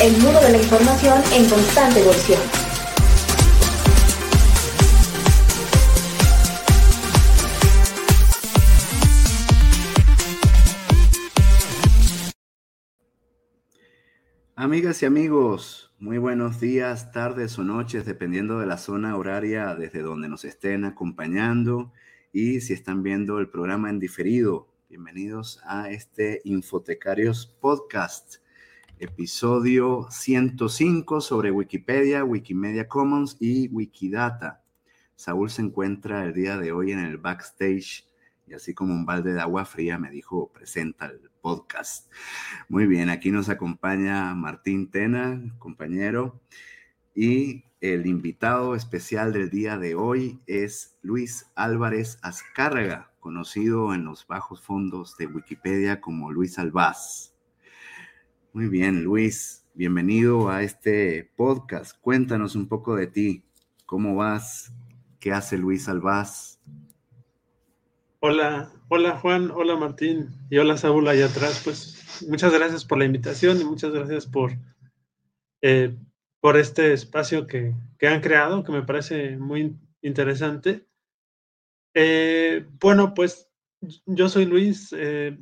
El mundo de la información en constante evolución. Amigas y amigos, muy buenos días, tardes o noches, dependiendo de la zona horaria desde donde nos estén acompañando y si están viendo el programa en diferido. Bienvenidos a este Infotecarios Podcast episodio 105 sobre Wikipedia, Wikimedia Commons y Wikidata. Saúl se encuentra el día de hoy en el backstage y así como un balde de agua fría me dijo, presenta el podcast. Muy bien, aquí nos acompaña Martín Tena, compañero, y el invitado especial del día de hoy es Luis Álvarez Azcárraga, conocido en los bajos fondos de Wikipedia como Luis Albaz. Muy bien, Luis, bienvenido a este podcast. Cuéntanos un poco de ti. ¿Cómo vas? ¿Qué hace Luis Albaz? Hola, hola Juan, hola Martín y hola Saúl allá atrás. Pues muchas gracias por la invitación y muchas gracias por, eh, por este espacio que, han creado, que me parece muy interesante. Eh, bueno, pues yo soy Luis, eh,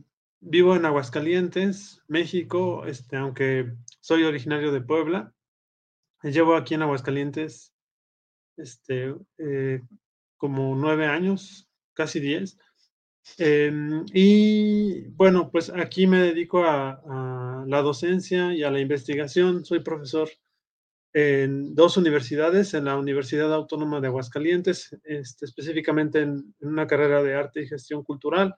vivo en Aguascalientes, México, este, aunque soy originario de Puebla. Llevo aquí en Aguascalientes este, eh, como nueve años, casi diez. Em, y bueno, pues aquí me dedico a, la docencia y a la investigación. Soy profesor en dos universidades, en la Universidad Autónoma de Aguascalientes, este, específicamente en, una carrera de arte y gestión cultural,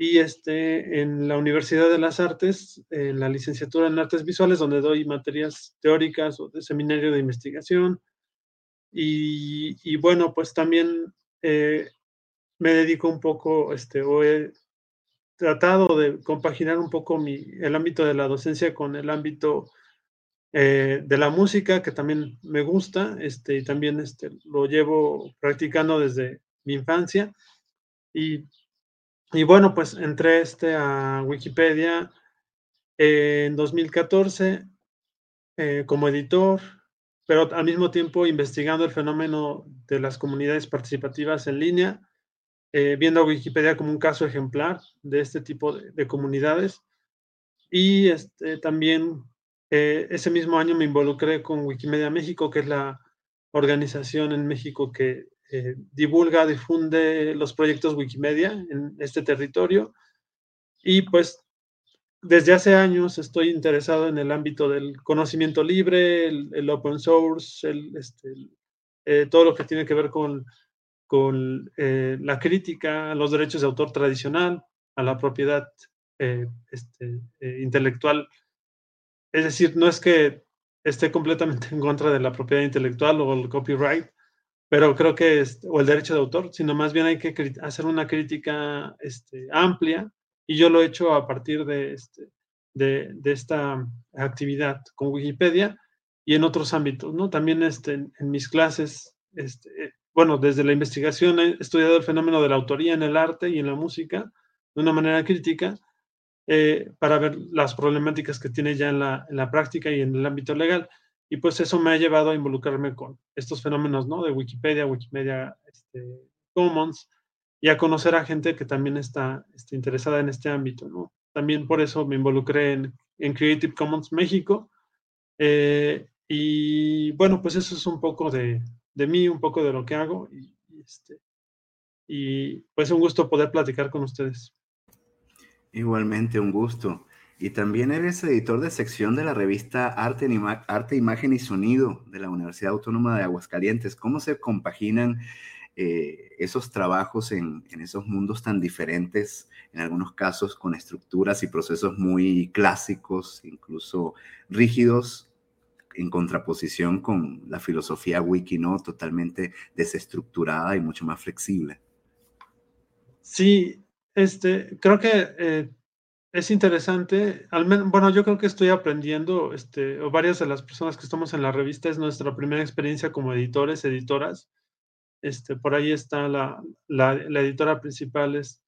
y este, en la Universidad de las Artes, en la licenciatura en Artes Visuales, donde doy materias teóricas o de seminario de investigación. Y, bueno, pues también eh, me dedico un poco, este, o he tratado de compaginar un poco mi, el ámbito de la docencia con el ámbito eh, de la música, que también me gusta, este, y también este, lo llevo practicando desde mi infancia. Y y bueno, pues entré este a Wikipedia en 2014 eh, como editor, pero al mismo tiempo investigando el fenómeno de las comunidades participativas en línea, eh, viendo a Wikipedia como un caso ejemplar de este tipo de, comunidades. Y este, también eh, ese mismo año me involucré con Wikimedia México, que es la organización en México que eh, divulga, difunde los proyectos Wikimedia en este territorio. Y pues desde hace años estoy interesado en el ámbito del conocimiento libre, el, open source, el, este, eh, todo lo que tiene que ver con, con eh, la crítica a los derechos de autor tradicional, a la propiedad este, intelectual. Es decir, no es que esté completamente en contra de la propiedad intelectual o el copyright, pero creo que, es, o el derecho de autor, sino más bien hay que hacer una crítica este, amplia y yo lo he hecho a partir de, este, de, de, esta actividad con Wikipedia y en otros ámbitos, ¿no? También este, en mis clases, este, bueno, desde la investigación he estudiado el fenómeno de la autoría en el arte y en la música de una manera crítica eh, para ver las problemáticas que tiene ya en la, en la práctica y en el ámbito legal. Y pues eso me ha llevado a involucrarme con estos fenómenos, ¿no? De Wikipedia, Wikimedia este, Commons, y a conocer a gente que también está, está, interesada en este ámbito, ¿no? También por eso me involucré en, en Creative Commons México. Eh, y bueno, pues eso es un poco de, de mí, un poco de lo que hago. Y, este, y pues un gusto poder platicar con ustedes. Igualmente, un gusto. Y también eres editor de sección de la revista Arte, Imagen y Sonido de la Universidad Autónoma de Aguascalientes. ¿Cómo se compaginan eh, esos trabajos en, esos mundos tan diferentes, en algunos casos con estructuras y procesos muy clásicos, incluso rígidos, en contraposición con la filosofía wiki, ¿no? Totalmente desestructurada y mucho más flexible. Sí, este, creo que eh, es interesante, al menos, bueno, yo creo que estoy aprendiendo, este, o varias de las personas que estamos en la revista es nuestra primera experiencia como editores, editoras. Este, por ahí está la, editora principal es,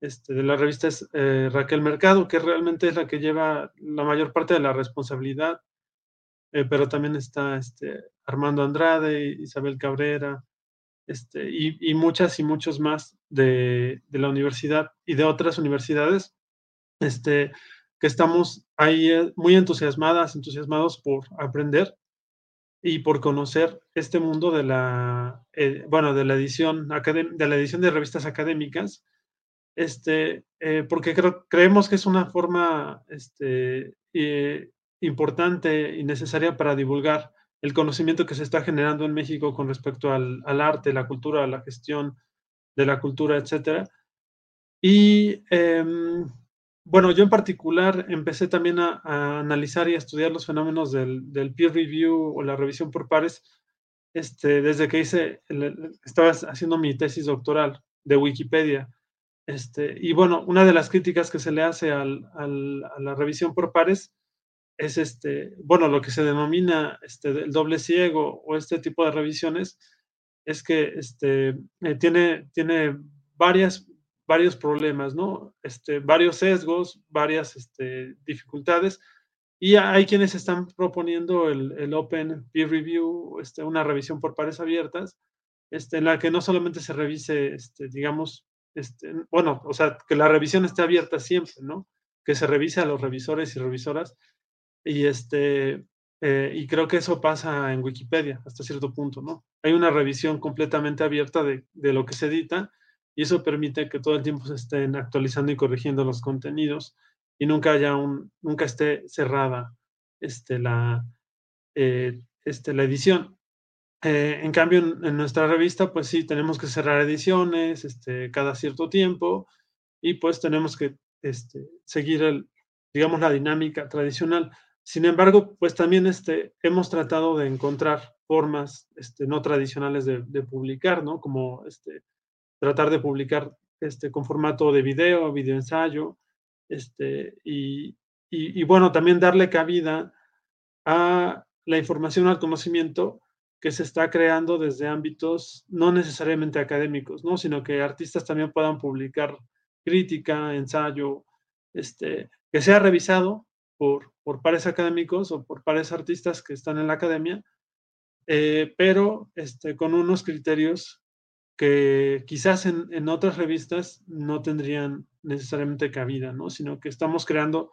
este, de la revista es eh, Raquel Mercado, que realmente es la que lleva la mayor parte de la responsabilidad eh, pero también está Armando Andrade, Isabel Cabrera, y, muchas y muchos más de, la universidad y de otras universidades, este, que estamos ahí eh, muy entusiasmadas, entusiasmados por aprender y por conocer este mundo de la, eh, bueno, de la edición, de la edición de revistas académicas, este, eh, porque creemos que es una forma este, importante y necesaria para divulgar el conocimiento que se está generando en México con respecto al, arte, la cultura, la gestión de la cultura, etc. Y em, bueno, yo en particular empecé también a, analizar y a estudiar los fenómenos del, peer review o la revisión por pares este, desde que hice, estaba haciendo mi tesis doctoral de Wikipedia. Este, y bueno, una de las críticas que se le hace a la revisión por pares es este, bueno, lo que se denomina este, el doble ciego o este tipo de revisiones es que este, eh, tiene, tiene varias, varios problemas, ¿no? Este, varios sesgos, varias este, dificultades. Y hay quienes están proponiendo el, el Open Peer Review, este, una revisión por pares abiertas, este, en la que no solamente se revise, este, digamos, este, bueno, o sea, que la revisión esté abierta siempre, ¿no? Que se revise a los revisores y revisoras y, este, eh, y creo que eso pasa en Wikipedia hasta cierto punto, ¿no? Hay una revisión completamente abierta de, de, lo que se edita y eso permite que todo el tiempo se estén actualizando y corrigiendo los contenidos y nunca haya un, nunca esté cerrada este, la, eh, este, la edición. Eh, en cambio, en, nuestra revista, pues sí, tenemos que cerrar ediciones este, cada cierto tiempo y pues tenemos que este, seguir, el, digamos, la dinámica tradicional. Sin embargo, pues también este, hemos tratado de encontrar formas este, no tradicionales de, publicar, ¿no? Como este, tratar de publicar este, con formato de video, video ensayo, este, y, y, bueno, también darle cabida a la información, al conocimiento que se está creando desde ámbitos no necesariamente académicos, ¿no? Sino que artistas también puedan publicar crítica, ensayo, este, que sea revisado por, por pares académicos o por pares artistas que están en la academia, eh, pero este, con unos criterios que quizás en, en, otras revistas no tendrían necesariamente cabida, ¿no? sino que estamos creando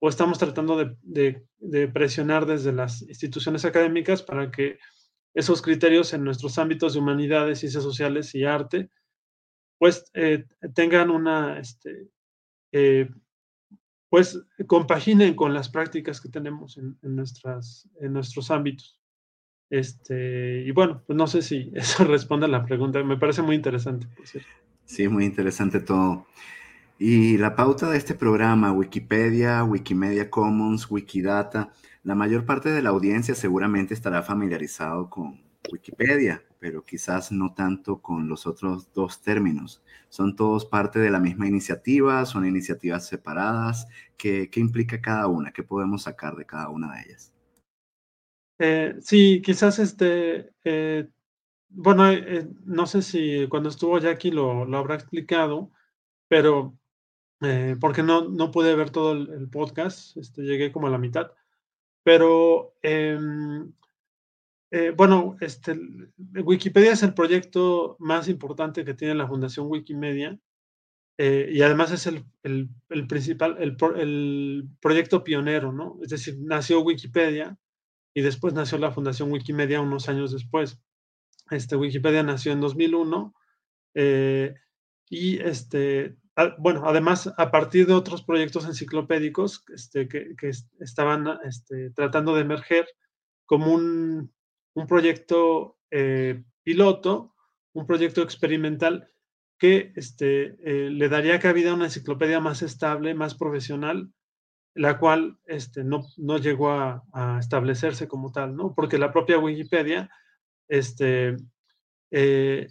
o estamos tratando de, de, presionar desde las instituciones académicas para que esos criterios en nuestros ámbitos de humanidades, ciencias sociales y arte, pues eh, tengan una, este, eh, pues compaginen con las prácticas que tenemos en, nuestras, en nuestros ámbitos. Este, y bueno, pues no sé si eso responde a la pregunta, me parece muy interesante. Sí, muy interesante todo. Y la pauta de este programa, Wikipedia, Wikimedia Commons, Wikidata, la mayor parte de la audiencia seguramente estará familiarizado con Wikipedia, pero quizás no tanto con los otros dos términos. ¿Son todos parte de la misma iniciativa? ¿Son iniciativas separadas? ¿Qué, implica cada una? ¿Qué podemos sacar de cada una de ellas? Eh, sí, quizás este, eh, bueno, eh, no sé si cuando estuvo Jackie lo, lo habrá explicado, pero porque no, no pude ver todo el, podcast, este, llegué como a la mitad, pero em, eh, bueno, este, Wikipedia es el proyecto más importante que tiene la Fundación Wikimedia eh, y además es el, el, principal, el, el, proyecto pionero, ¿no? Es decir, nació Wikipedia y después nació la Fundación Wikimedia unos años después. Este, Wikipedia nació en 2001 eh, y este, bueno, además a partir de otros proyectos enciclopédicos este, que, que estaban este, tratando de emerger como un un proyecto eh, piloto, un proyecto experimental que este, eh, le daría cabida a una enciclopedia más estable, más profesional, la cual este, no, no llegó a, establecerse como tal, ¿no? Porque la propia Wikipedia, este, eh,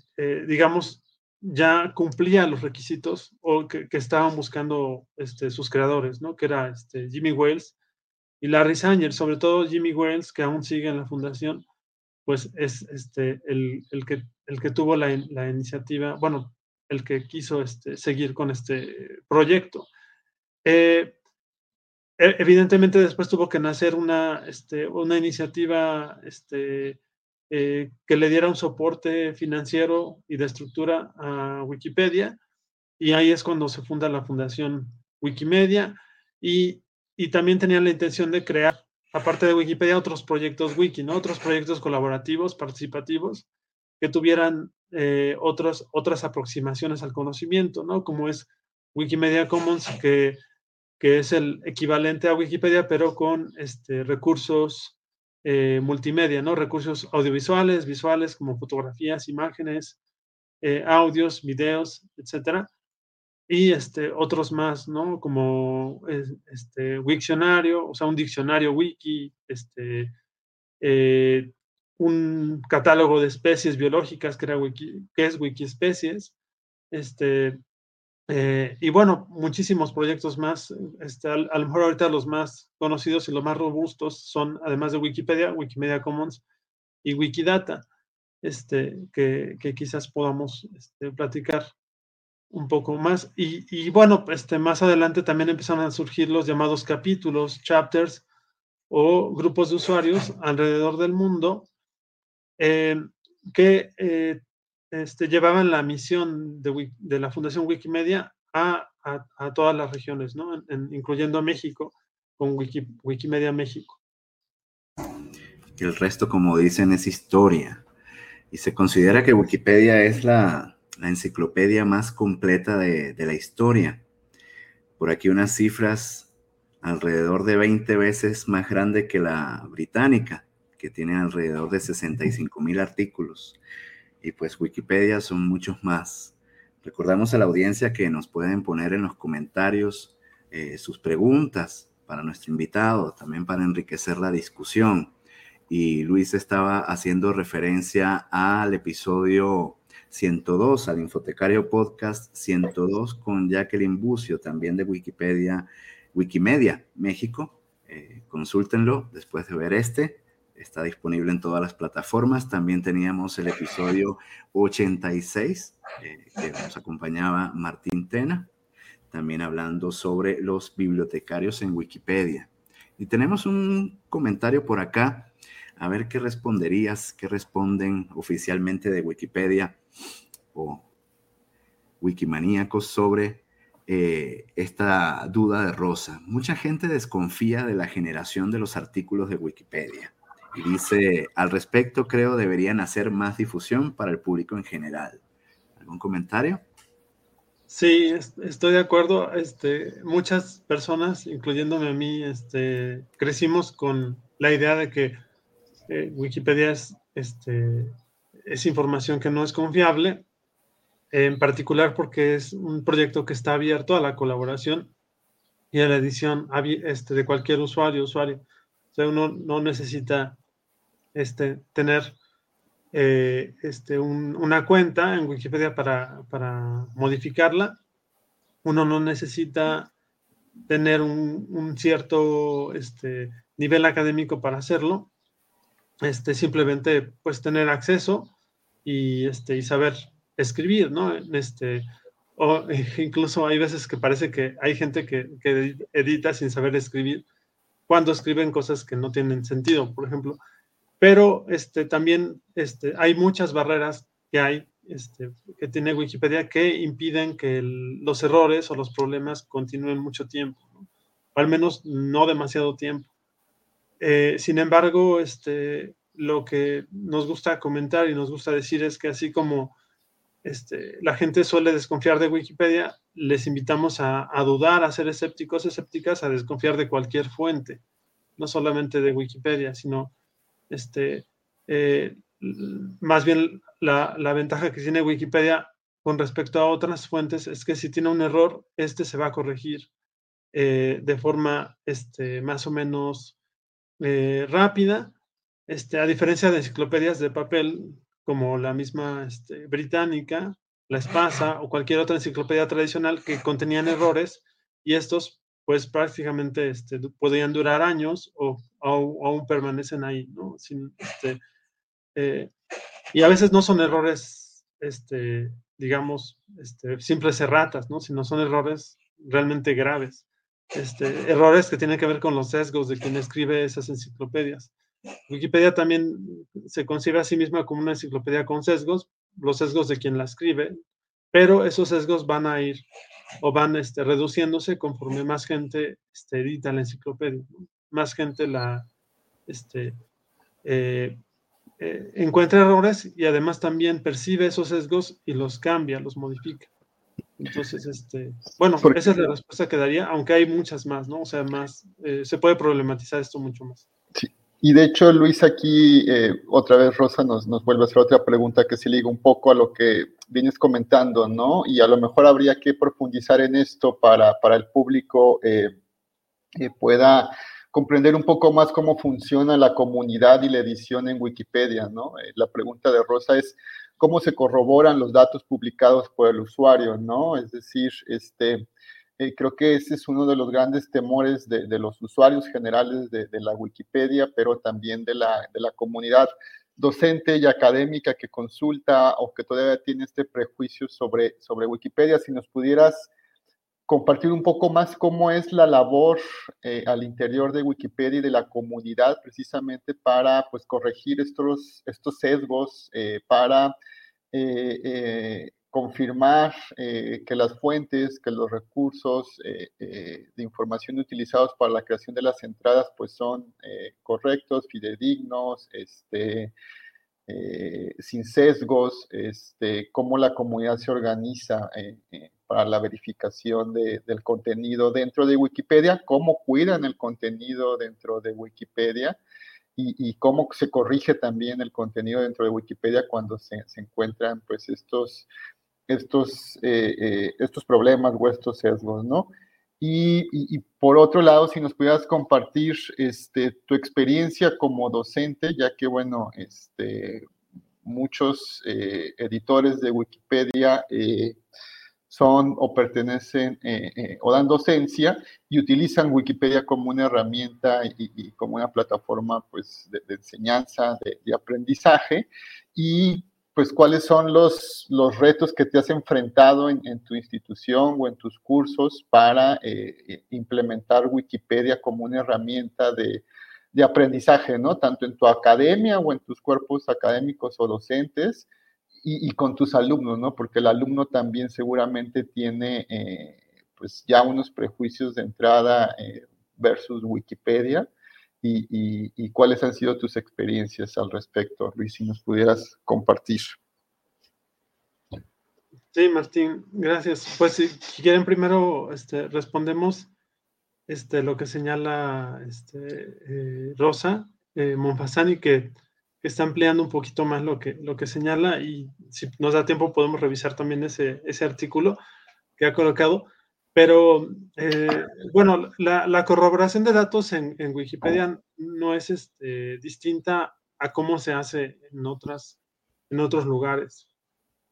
digamos, ya cumplía los requisitos o que, estaban buscando este, sus creadores, ¿no? Que era este, Jimmy Wales y Larry Sanger, sobre todo Jimmy Wales, que aún sigue en la fundación, pues es este, el, el, que, el que tuvo la, iniciativa, bueno, el que quiso este, seguir con este proyecto. Eh, evidentemente después tuvo que nacer una, este, una iniciativa este, eh, que le diera un soporte financiero y de estructura a Wikipedia. Y ahí es cuando se funda la Fundación Wikimedia. Y, y también tenían la intención de crear, aparte de Wikipedia, otros proyectos wiki, ¿no? Otros proyectos colaborativos, participativos, que tuvieran eh, otras aproximaciones al conocimiento, ¿no? Como es Wikimedia Commons, que, que es el equivalente a Wikipedia, pero con este, recursos eh, multimedia, ¿no? Recursos audiovisuales, visuales, como fotografías, imágenes, eh, audios, videos, etcétera. Y este, otros más, ¿no? Como este, Wiktionario, o sea, un diccionario wiki, este, eh, un catálogo de especies biológicas que, era wiki, que es Wikiespecies, este, eh, y bueno, muchísimos proyectos más. Este, a, lo mejor ahorita los más conocidos y los más robustos son, además de Wikipedia, Wikimedia Commons y Wikidata, este, que, quizás podamos este, platicar un poco más. Y, bueno, este, más adelante también empezaron a surgir los llamados capítulos, chapters o grupos de usuarios alrededor del mundo eh, que eh, este, llevaban la misión de, la Fundación Wikimedia a, todas las regiones, ¿no? incluyendo a México, con Wikimedia México. El resto, como dicen, es historia. Y se considera que Wikipedia es la, enciclopedia más completa de, de, la historia. Por aquí unas cifras alrededor de 20 veces más grande que la británica, que tiene alrededor de 65 mil artículos y pues Wikipedia son muchos más. Recordamos a la audiencia que nos pueden poner en los comentarios eh, sus preguntas para nuestro invitado, también para enriquecer la discusión. Y Luis estaba haciendo referencia al episodio 102, al Infotecario Podcast 102 con Jacqueline Bucio, también de Wikipedia, Wikimedia México. Eh, consúltenlo después de ver este está disponible en todas las plataformas. También teníamos el episodio 86, eh, que nos acompañaba Martín Tena, también hablando sobre los bibliotecarios en Wikipedia. Y tenemos un comentario por acá, a ver qué responderías, qué responden oficialmente de Wikipedia o Wikimaníacos sobre eh, esta duda de Rosa. Mucha gente desconfía de la generación de los artículos de Wikipedia dice, al respecto creo deberían hacer más difusión para el público en general. ¿Algún comentario? Sí, estoy de acuerdo. Este, muchas personas, incluyéndome a mí, este, crecimos con la idea de que eh, Wikipedia es, este, es información que no es confiable, en particular porque es un proyecto que está abierto a la colaboración y a la edición este, de cualquier usuario, usuario. O sea, uno no necesita este, tener eh, este, una cuenta en Wikipedia para, modificarla. Uno no necesita tener un, cierto este, nivel académico para hacerlo. Este, simplemente pues tener acceso y, este, y saber escribir, ¿no? Este, o incluso hay veces que parece que hay gente que, que, edita sin saber escribir cuando escriben cosas que no tienen sentido. Por ejemplo, pero este, también este, hay muchas barreras que hay, este, que tiene Wikipedia, que impiden que los errores o los problemas continúen mucho tiempo, o al menos no demasiado tiempo. Eh, sin embargo, este, lo que nos gusta comentar y nos gusta decir es que así como este, la gente suele desconfiar de Wikipedia, les invitamos a, a, dudar, a ser escépticos, escépticas, a desconfiar de cualquier fuente, no solamente de Wikipedia, sino este, eh, más bien la, ventaja que tiene Wikipedia con respecto a otras fuentes es que si tiene un error, este se va a corregir eh, de forma este, más o menos eh, rápida, este, a diferencia de enciclopedias de papel como la misma este, británica, la Espasa o cualquier otra enciclopedia tradicional que contenían errores y estos pues prácticamente este, podrían durar años o, aún permanecen ahí, ¿no? Este, eh, y a veces no son errores, este, digamos, este, simples erratas, ¿no? Sino son errores realmente graves. este, errores que tienen que ver con los sesgos de quien escribe esas enciclopedias. Wikipedia también se concibe a sí misma como una enciclopedia con sesgos, los sesgos de quien la escribe, pero esos sesgos van a ir o van este, reduciéndose conforme más gente este, edita la enciclopedia, más gente la este, eh, eh, encuentra errores y además también percibe esos sesgos y los cambia, los modifica. Entonces, este, bueno, esa es la respuesta que daría, aunque hay muchas más, ¿no? O sea, más, eh, se puede problematizar esto mucho más. Sí. Y de hecho, Luis, aquí eh, otra vez Rosa nos, nos vuelve a hacer otra pregunta que se liga un poco a lo que vienes comentando, ¿no? Y a lo mejor habría que profundizar en esto para, para el público eh, pueda comprender un poco más cómo funciona la comunidad y la edición en Wikipedia, ¿no? la pregunta de Rosa es, cómo se corroboran los datos publicados por el usuario, ¿no? Es decir, este, eh, creo que ese es uno de los grandes temores de, los usuarios generales de, la Wikipedia, pero también de la, de la comunidad docente y académica que consulta o que todavía tiene este prejuicio sobre, sobre Wikipedia. Si nos pudieras compartir un poco más cómo es la labor eh, al interior de Wikipedia y de la comunidad precisamente para pues, corregir estos, estos sesgos, eh, para eh, confirmar que las fuentes, que los recursos de información utilizados para la creación de las entradas pues, son correctos, fidedignos, este, sin sesgos, este, cómo la comunidad se organiza para la verificación del contenido dentro de Wikipedia, cómo cuidan el contenido dentro de Wikipedia y, cómo se corrige también el contenido dentro de Wikipedia cuando se, encuentran pues estos, estos, eh, eh, estos problemas o estos sesgos, ¿no? Y, por otro lado, si nos pudieras compartir este, tu experiencia como docente, ya que, bueno, este, muchos eh, editores de Wikipedia son o pertenecen o dan docencia y utilizan Wikipedia como una herramienta y, como una plataforma pues, de, enseñanza, de, aprendizaje. Y pues cuáles son los, los retos que te has enfrentado en, tu institución o en tus cursos para eh, implementar Wikipedia como una herramienta de, de aprendizaje, ¿no? Tanto en tu academia o en tus cuerpos académicos o docentes, y, con tus alumnos, ¿no? Porque el alumno también seguramente tiene eh, pues ya unos prejuicios de entrada eh, versus Wikipedia. Y, cuáles han sido tus experiencias al respecto, Luis, si nos pudieras compartir. Sí, Martín, gracias. Pues si, quieren primero este, respondemos este, lo que señala este, eh, Rosa Monfasani, que está ampliando un poquito más lo que, lo que señala y si nos da tiempo podemos revisar también ese, ese artículo que ha colocado. Pero eh, bueno, la, la, corroboración de datos en, en Wikipedia no es este, distinta a cómo se hace en, otras, en otros lugares.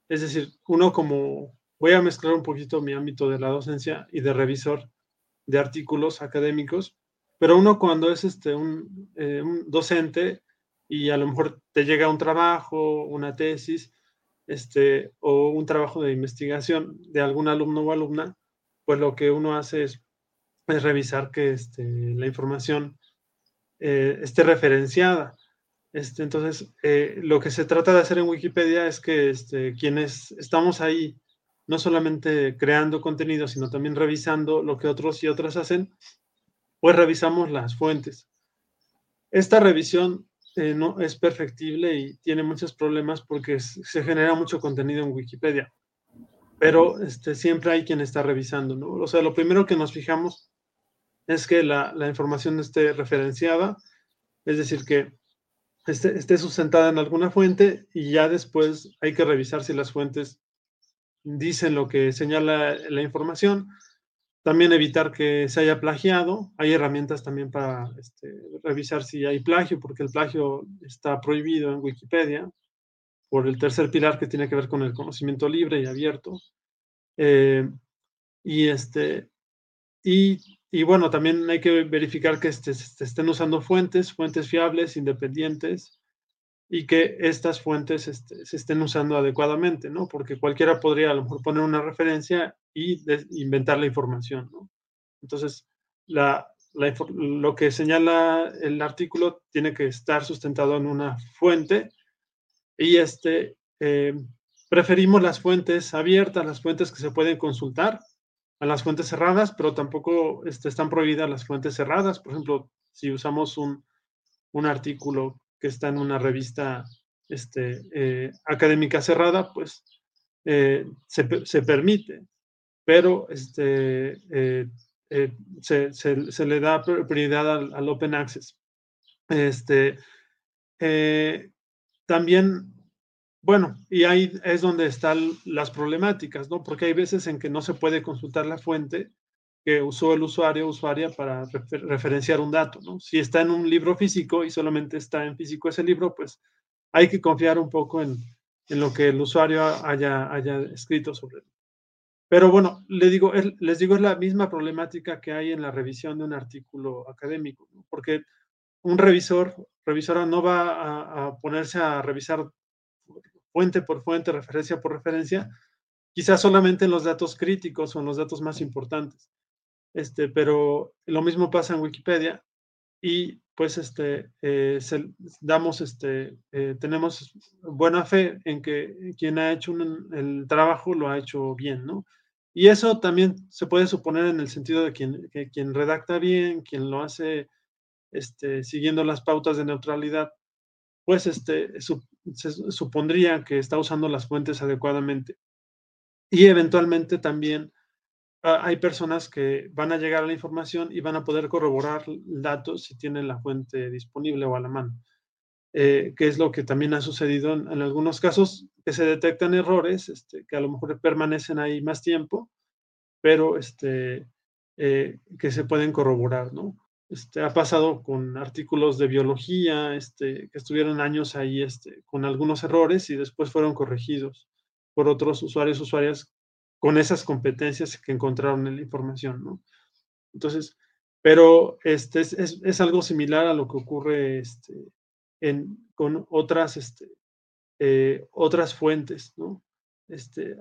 Es decir, uno como, voy a mezclar un poquito mi ámbito de la docencia y de revisor de artículos académicos, pero uno cuando es este, un, eh, un docente y a lo mejor te llega un trabajo, una tesis, este, o un trabajo de investigación de algún alumno o alumna, pues lo que uno hace es, revisar que este, la información eh, esté referenciada. Este, entonces, eh, lo que se trata de hacer en Wikipedia es que este, quienes estamos ahí, no solamente creando contenido, sino también revisando lo que otros y otras hacen, pues revisamos las fuentes. Esta revisión eh, no es perfectible y tiene muchos problemas porque se genera mucho contenido en Wikipedia. Pero este, siempre hay quien está revisando, ¿no? O sea, lo primero que nos fijamos es que la, la información esté referenciada, es decir, que esté, esté, sustentada en alguna fuente y ya después hay que revisar si las fuentes dicen lo que señala la información también evitar que se haya plagiado. Hay herramientas también para este, revisar si hay plagio, porque el plagio está prohibido en Wikipedia por el tercer pilar que tiene que ver con el conocimiento libre y abierto. Eh, y, este, y, y, bueno, también hay que verificar que este, estén usando fuentes, fuentes fiables, independientes, y que estas fuentes este, se estén usando adecuadamente, ¿no? Porque cualquiera podría a lo mejor poner una referencia y inventar la información, ¿no? Entonces, la, lo que señala el artículo tiene que estar sustentado en una fuente y este, eh, preferimos las fuentes abiertas, las fuentes que se pueden consultar a las fuentes cerradas, pero tampoco este, están prohibidas las fuentes cerradas. Por ejemplo, si usamos un, un artículo que está en una revista este, eh, académica cerrada, pues eh, se, se, permite, pero este, se, se, le da prioridad al, al open access. Este, también bueno, y ahí es donde están las problemáticas, ¿no? Porque hay veces en que no se puede consultar la fuente que usó el usuario o usuaria para referenciar un dato, ¿no? Si está en un libro físico y solamente está en físico ese libro, pues hay que confiar un poco en, lo que el usuario haya, haya escrito sobre él. Pero bueno, les digo, les digo, es la misma problemática que hay en la revisión de un artículo académico, ¿no? porque un revisor, revisora no va a, ponerse a revisar fuente por fuente, referencia por referencia, quizás solamente en los datos críticos o en los datos más importantes. Este, pero lo mismo pasa en Wikipedia y pues este, eh, damos, este, eh, tenemos buena fe en que quien ha hecho el trabajo lo ha hecho bien, ¿no? Y eso también se puede suponer en el sentido de quien, que quien redacta bien, quien lo hace este, siguiendo las pautas de neutralidad, pues este, se supondría que está usando las fuentes adecuadamente. Y eventualmente también ah, hay personas que van a llegar a la información y van a poder corroborar datos si tienen la fuente disponible o a la mano. Eh, que es lo que también ha sucedido en, algunos casos, que se detectan errores este, que a lo mejor permanecen ahí más tiempo, pero este, eh, que se pueden corroborar, ¿no? Este, ha pasado con artículos de biología, este, que estuvieron años ahí este, con algunos errores y después fueron corregidos por otros usuarios, usuarias con esas competencias que encontraron en la información. Entonces, pero este es, algo similar a lo que ocurre con otras, eh, otras fuentes,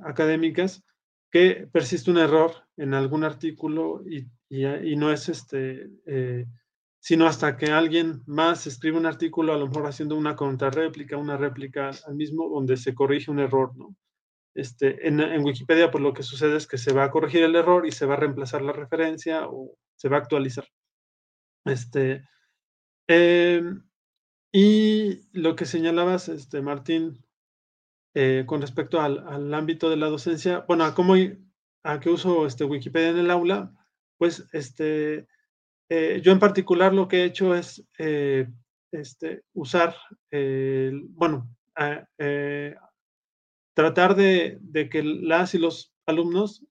académicas, que persiste un error en algún artículo y y, no es este, eh, sino hasta que alguien más escribe un artículo, a lo mejor haciendo una contrarréplica, una réplica al mismo, donde se corrige un error, ¿no? Este, en, en, Wikipedia, pues lo que sucede es que se va a corregir el error y se va a reemplazar la referencia o se va a actualizar. Este, em, y lo que señalabas, este, Martín, eh, con respecto al, al, ámbito de la docencia, bueno, a cómo, a qué uso este, Wikipedia en el aula, pues este, eh, yo en particular lo que he hecho es eh, este, usar, bueno, eh, tratar de, que las y los alumnos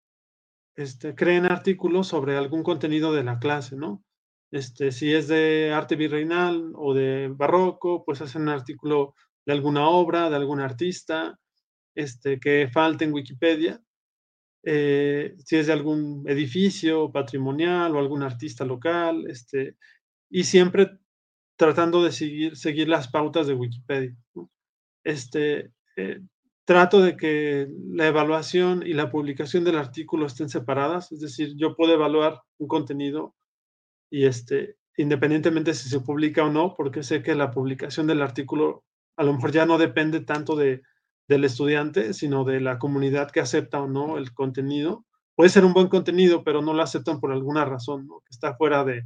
este, creen artículos sobre algún contenido de la clase, ¿no? Este, si es de arte virreinal o de barroco, pues hacen un artículo de alguna obra, de algún artista, este, que falte en Wikipedia eh, si es de algún edificio patrimonial o algún artista local, este, y siempre tratando de seguir, seguir las pautas de Wikipedia. Este, eh, trato de que la evaluación y la publicación del artículo estén separadas, es decir, yo puedo evaluar un contenido y este, independientemente si se publica o no, porque sé que la publicación del artículo a lo mejor ya no depende tanto de del estudiante, sino de la comunidad que acepta o no el contenido. Puede ser un buen contenido, pero no lo aceptan por alguna razón, que está fuera de,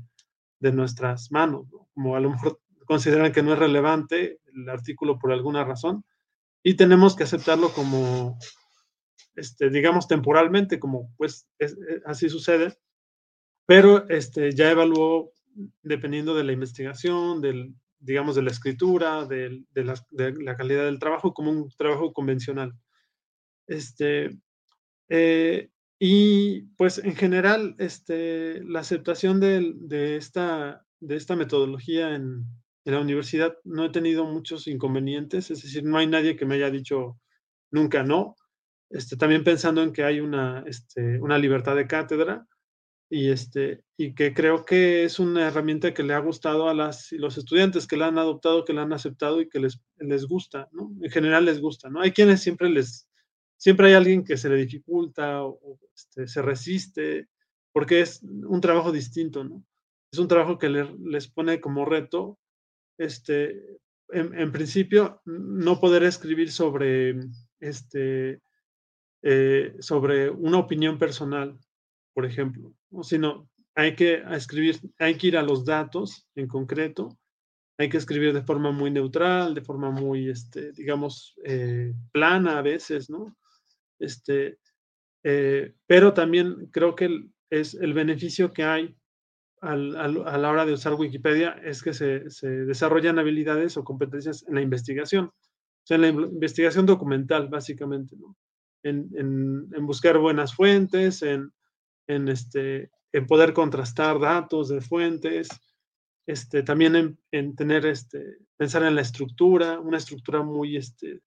nuestras manos, como a lo mejor consideran que no es relevante el artículo por alguna razón, y tenemos que aceptarlo como, este, digamos, temporalmente, como pues eh, así sucede, pero este, ya evaluó, dependiendo de la investigación, del, digamos, de la escritura, de, la, calidad del trabajo, como un trabajo convencional. Este, eh, y pues en general, este, la aceptación de, esta, de esta metodología en, la universidad no he tenido muchos inconvenientes, es decir, no hay nadie que me haya dicho nunca no. Este, también pensando en que hay una, este, una libertad de cátedra, y, este, y que creo que es una herramienta que le ha gustado a las, los estudiantes que la han adoptado, que la han aceptado y que les, les gusta, ¿no? En general les gusta, ¿no? Hay quienes siempre les, siempre hay alguien que se le dificulta o, este, se resiste, porque es un trabajo distinto, ¿no? Es un trabajo que les pone como reto, este, en, principio, no poder escribir sobre, este, eh, sobre una opinión personal, por ejemplo, sino hay que escribir, hay que ir a los datos en concreto, hay que escribir de forma muy neutral, de forma muy, este, digamos, eh, plana a veces, ¿no? Este, eh, pero también creo que es el beneficio que hay a la hora de usar Wikipedia es que se, desarrollan habilidades o competencias en la investigación, o sea, en la investigación documental, básicamente, ¿no? En, buscar buenas fuentes, en, este, en poder contrastar datos de fuentes, este, también en, tener, este, pensar en la estructura, una estructura muy, este,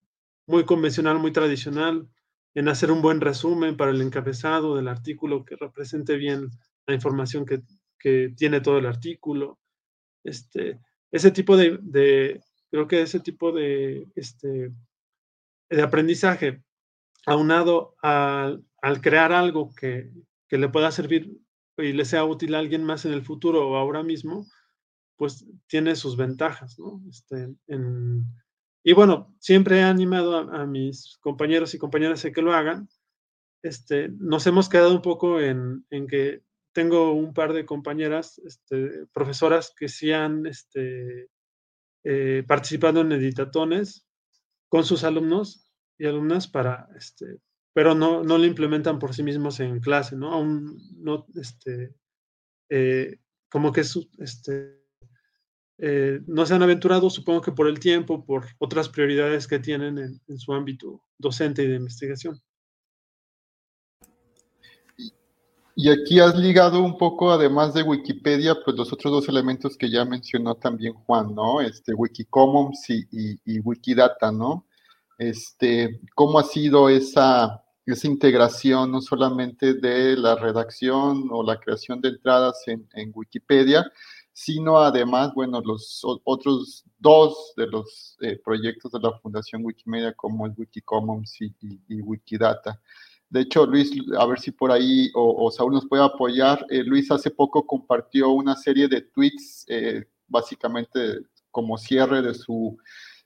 muy convencional, muy tradicional, en hacer un buen resumen para el encabezado del artículo que represente bien la información que, que tiene todo el artículo. Este, ese tipo de, creo que ese tipo de, este, de aprendizaje, aunado al, al crear algo que, que, le pueda servir y le sea útil a alguien más en el futuro o ahora mismo, pues tiene sus ventajas, ¿no? Este, en, y bueno, siempre he animado a, mis compañeros y compañeras a que lo hagan. Este, nos hemos quedado un poco en, que tengo un par de compañeras, este, profesoras que sí han este, eh, participado en editatones con sus alumnos y alumnas para, este, pero no, no lo implementan por sí mismos en clase, ¿no? Aún no, este, eh, como que este, eh, no se han aventurado, supongo que por el tiempo, por otras prioridades que tienen en, su ámbito docente y de investigación. Y aquí has ligado un poco, además de Wikipedia, pues los otros dos elementos que ya mencionó también Juan, ¿no? Este, Wikicommons y, y Wikidata, ¿no? Este, ¿Cómo ha sido esa, esa integración no solamente de la redacción o la creación de entradas en, en Wikipedia, sino además, bueno, los otros dos de los eh, proyectos de la Fundación Wikimedia, como el Wikicommons y, Wikidata. De hecho, Luis, a ver si por ahí o, Saúl nos puede apoyar. Eh, Luis hace poco compartió una serie de tweets, eh, básicamente como cierre de su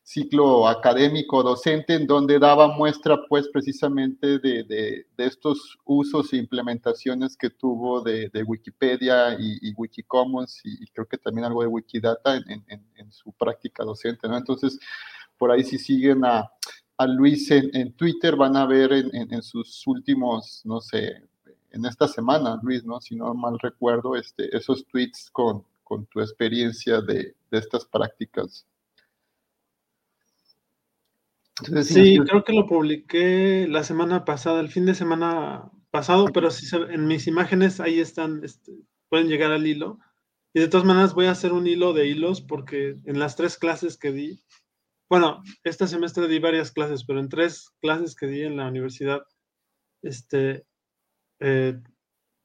ciclo académico docente en donde daba muestra pues precisamente de, de, estos usos e implementaciones que tuvo de, de Wikipedia y, Wikicommons y, creo que también algo de Wikidata en, en, en, su práctica docente, ¿no? Entonces, por ahí si siguen a, a Luis en, Twitter van a ver en, sus últimos, no sé, en esta semana, Luis, ¿no? Si no mal recuerdo, este, esos tweets con, con tu experiencia de, de estas prácticas sí, creo que lo publiqué la semana pasada, el fin de semana pasado, pero sí en mis imágenes ahí están, este, pueden llegar al hilo. Y de todas maneras voy a hacer un hilo de hilos porque en las tres clases que di, bueno, este semestre di varias clases, pero en tres clases que di en la universidad, este, eh,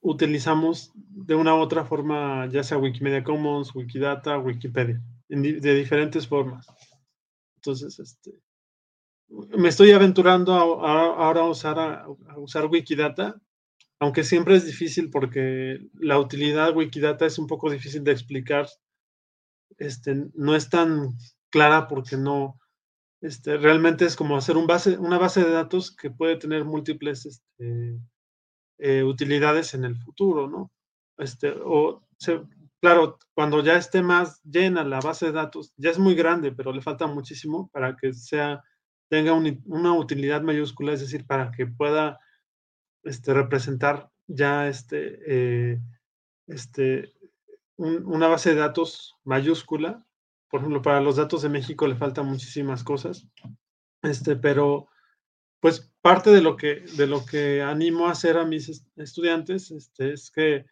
utilizamos de una u otra forma, ya sea Wikimedia Commons, Wikidata, Wikipedia, de diferentes formas. Entonces, este, me estoy aventurando ahora a, usar, a, usar Wikidata, aunque siempre es difícil porque la utilidad Wikidata es un poco difícil de explicar. Este, no es tan clara porque no, este, realmente es como hacer un base, una base de datos que puede tener múltiples este, eh, utilidades en el futuro, ¿no? Este, o claro, cuando ya esté más llena la base de datos, ya es muy grande, pero le falta muchísimo para que sea tenga una utilidad mayúscula, es decir, para que pueda este, representar ya este, eh, este, una base de datos mayúscula. Por ejemplo, para los datos de México le faltan muchísimas cosas, este, pero pues parte de lo que, de lo que animo a hacer a mis estudiantes es que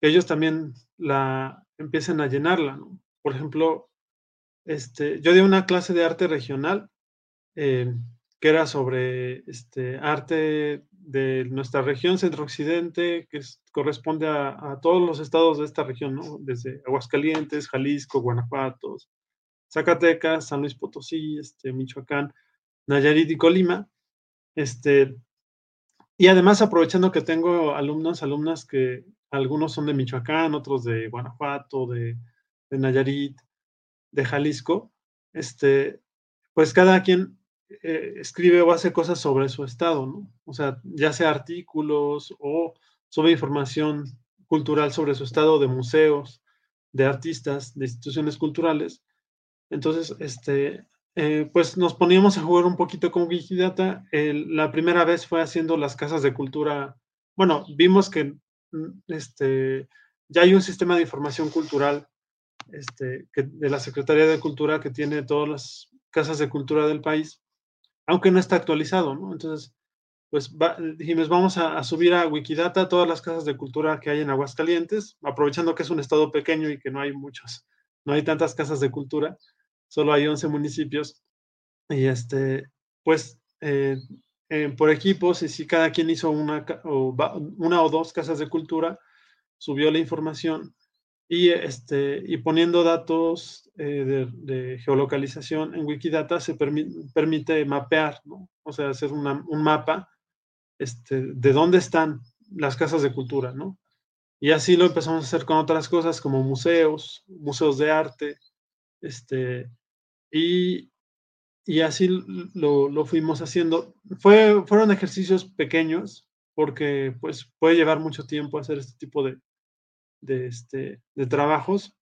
ellos también la empiecen a llenarla. Por ejemplo, yo di una clase de arte regional eh, que era sobre este, arte de nuestra región centro-occidente, que corresponde a, todos los estados de esta región, ¿no? desde Aguascalientes, Jalisco, Guanajuato, Zacatecas, San Luis Potosí, este, Michoacán, Nayarit y Colima. Este, y además aprovechando que tengo alumnos, alumnas que algunos son de Michoacán, otros de Guanajuato, de, de Nayarit, de Jalisco, este, pues cada quien eh, escribe o hace cosas sobre su estado, ¿no? O sea, ya sea artículos o sobre información cultural sobre su estado de museos, de artistas, de instituciones culturales. Entonces, este, eh, pues nos poníamos a jugar un poquito con Wikidata. la primera vez fue haciendo las casas de cultura. Bueno, vimos que mm, este, ya hay un sistema de información cultural este, de la Secretaría de Cultura que tiene todas las casas de cultura del país, aunque no está actualizado. Entonces, pues dijimos, vamos a, subir a Wikidata todas las casas de cultura que hay en Aguascalientes, aprovechando que es un estado pequeño y que no hay muchas, no hay tantas casas de cultura, solo hay 11 municipios. Y este, pues, eh, eh, por equipos, y si cada quien hizo una o, una o dos casas de cultura, subió la información y, este, y poniendo datos eh, de, geolocalización en Wikidata se permite mapear, ¿no? o sea, hacer un mapa este, de dónde están las casas de cultura, ¿no? Y así lo empezamos a hacer con otras cosas como museos, museos de arte, este, y, y así lo, lo, fuimos haciendo. Fue, fueron ejercicios pequeños porque pues puede llevar mucho tiempo hacer este tipo de, de, este, de trabajos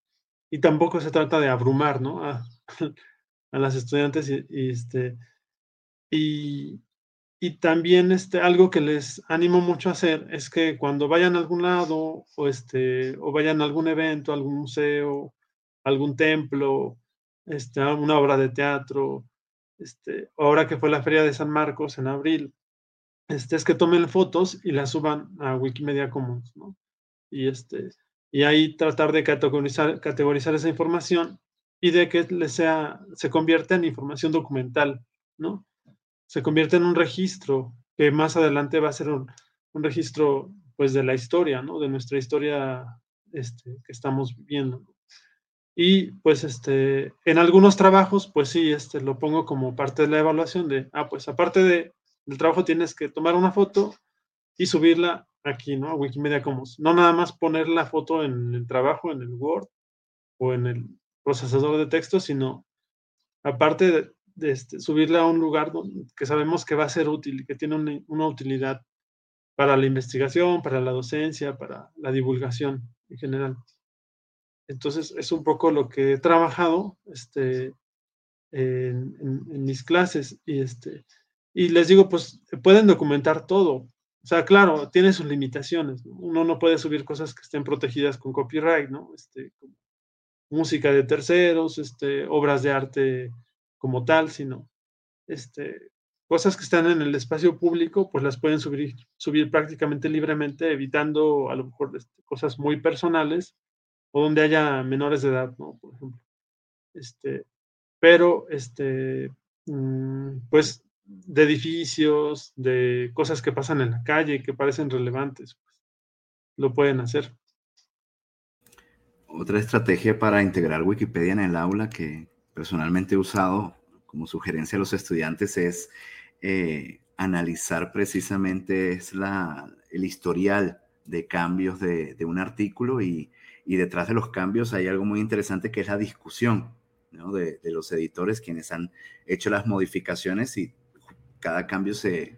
y tampoco se trata de abrumar ¿no? a, a las estudiantes y, este, y, y, también este, algo que les animo mucho a hacer es que cuando vayan a algún lado o, este, o vayan a algún evento, algún museo, algún templo, este, una obra de teatro, este, ahora que fue la Feria de San Marcos en abril, este, es que tomen fotos y las suban a Wikimedia Commons, ¿no? Y, este, y ahí tratar de categorizar, categorizar esa información y de que le sea, se convierta en información documental, ¿no? Se convierte en un registro que más adelante va a ser un, un registro, pues, de la historia, ¿no? De nuestra historia este, que estamos viviendo. Y, pues, este, en algunos trabajos, pues sí, este, lo pongo como parte de la evaluación de, ah, pues, aparte de, del trabajo tienes que tomar una foto y subirla aquí, ¿no? Wikimedia Commons. No nada más poner la foto en el trabajo, en el Word o en el procesador de texto, sino aparte de, este, subirla a un lugar que sabemos que va a ser útil que tiene una, utilidad para la investigación, para la docencia, para la divulgación en general. Entonces, es un poco lo que he trabajado este, en, en, mis clases y, este, y les digo, pues pueden documentar todo, o sea, claro, tiene sus limitaciones. Uno no puede subir cosas que estén protegidas con copyright, ¿no? Este, música de terceros, este, obras de arte como tal, sino este, cosas que están en el espacio público, pues las pueden subir, subir prácticamente libremente, evitando a lo mejor este, cosas muy personales o donde haya menores de edad, ¿no? Por ejemplo. Este, pero, este, mm, pues de edificios, de cosas que pasan en la calle que parecen relevantes, pues, lo pueden hacer. Otra estrategia para integrar Wikipedia en el aula que personalmente he usado como sugerencia a los estudiantes es eh, analizar precisamente es la, el historial de cambios de, de un artículo y, y, detrás de los cambios hay algo muy interesante que es la discusión de, de, los editores quienes han hecho las modificaciones y cada cambio se,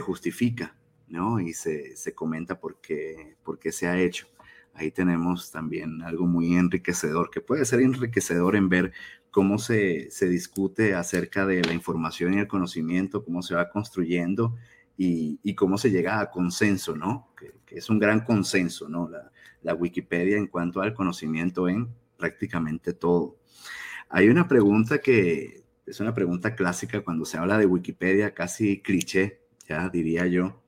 justifica, ¿no? Y se, comenta por qué, se ha hecho. Ahí tenemos también algo muy enriquecedor, que puede ser enriquecedor en ver cómo se, discute acerca de la información y el conocimiento, cómo se va construyendo y, cómo se llega a consenso, ¿no? Que, es un gran consenso, ¿no? La, la, Wikipedia en cuanto al conocimiento en prácticamente todo. Hay una pregunta que es una pregunta clásica cuando se habla de Wikipedia, casi cliché, ya diría yo.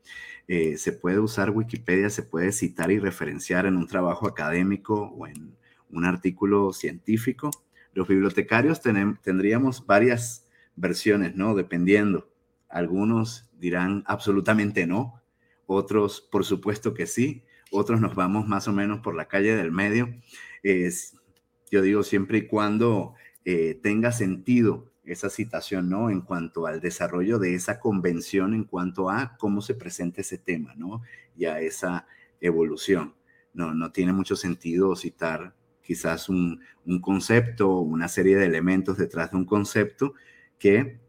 Eh, se puede usar Wikipedia, se puede citar y referenciar en un trabajo académico o en un artículo científico. Los bibliotecarios tendríamos varias versiones, ¿no? Dependiendo. Algunos dirán absolutamente no, otros por supuesto que sí, otros nos vamos más o menos por la calle del medio. yo digo siempre y cuando eh, tenga sentido esa citación, ¿no? En cuanto al desarrollo de esa convención, en cuanto a cómo se presenta ese tema, ¿no? Y a esa evolución, no, no tiene mucho sentido citar quizás un, un concepto, una serie de elementos detrás de un concepto que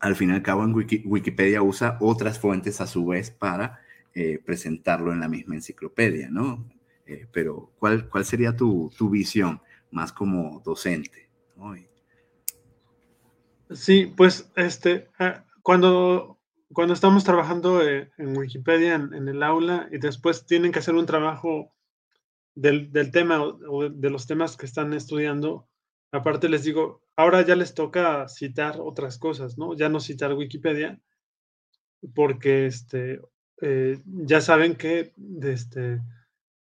al fin y al cabo en Wikipedia usa otras fuentes a su vez para eh, presentarlo en la misma enciclopedia, ¿no? Eh, pero ¿cuál, ¿cuál sería tu, tu visión más como docente? Sí, pues este, ah, cuando, cuando estamos trabajando eh, en Wikipedia en, el aula y después tienen que hacer un trabajo del, del tema o de los temas que están estudiando, aparte les digo, ahora ya les toca citar otras cosas, ¿no? Ya no citar Wikipedia, porque este, eh, ya saben que este,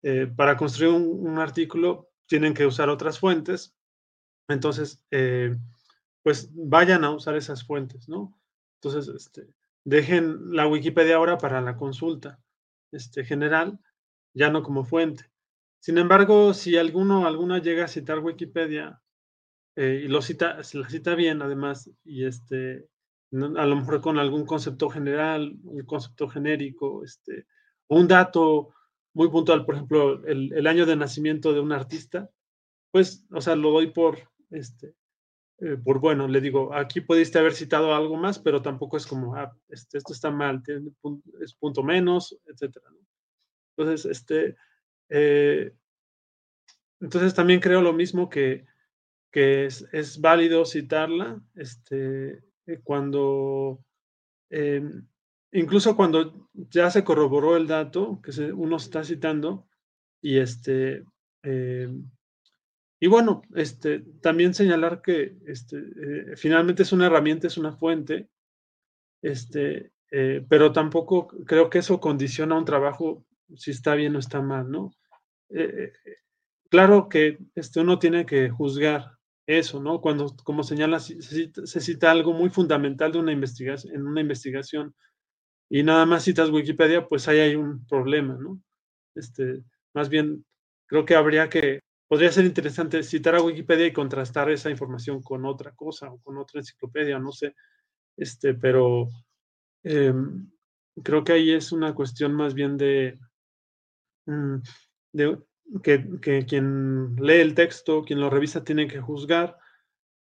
eh, para construir un, artículo tienen que usar otras fuentes. Entonces, pues vayan a usar esas fuentes, ¿no? Entonces, este, dejen la Wikipedia ahora para la consulta este, general, ya no como fuente. Sin embargo, si alguno alguna llega a citar Wikipedia eh, y lo cita, se la cita bien además, y este, a lo mejor con algún concepto general, un concepto genérico, este, un dato muy puntual, por ejemplo, el, año de nacimiento de un artista, pues, o sea, lo doy por, este, eh, bueno, le digo, aquí pudiste haber citado algo más, pero tampoco es como, ah, este, esto está mal, es punto menos, etcétera. Entonces, este, eh, entonces también creo lo mismo que que es, válido citarla este, eh, cuando, em, incluso cuando ya se corroboró el dato que uno está citando, y este, em, y bueno, este, también señalar que este, eh, finalmente es una herramienta, es una fuente, este, eh, pero tampoco creo que eso condiciona un trabajo si está bien o está mal, ¿no? claro que este, uno tiene que juzgar eso, ¿no? Cuando, como señala, se cita, algo muy fundamental de una investigación, en una investigación y nada más citas Wikipedia, pues ahí hay un problema, ¿no? Este, más bien, creo que habría que, podría ser interesante citar a Wikipedia y contrastar esa información con otra cosa o con otra enciclopedia, no sé, este, pero em, creo que ahí es una cuestión más bien de, mm, de que, quien lee el texto, quien lo revisa, tiene que juzgar.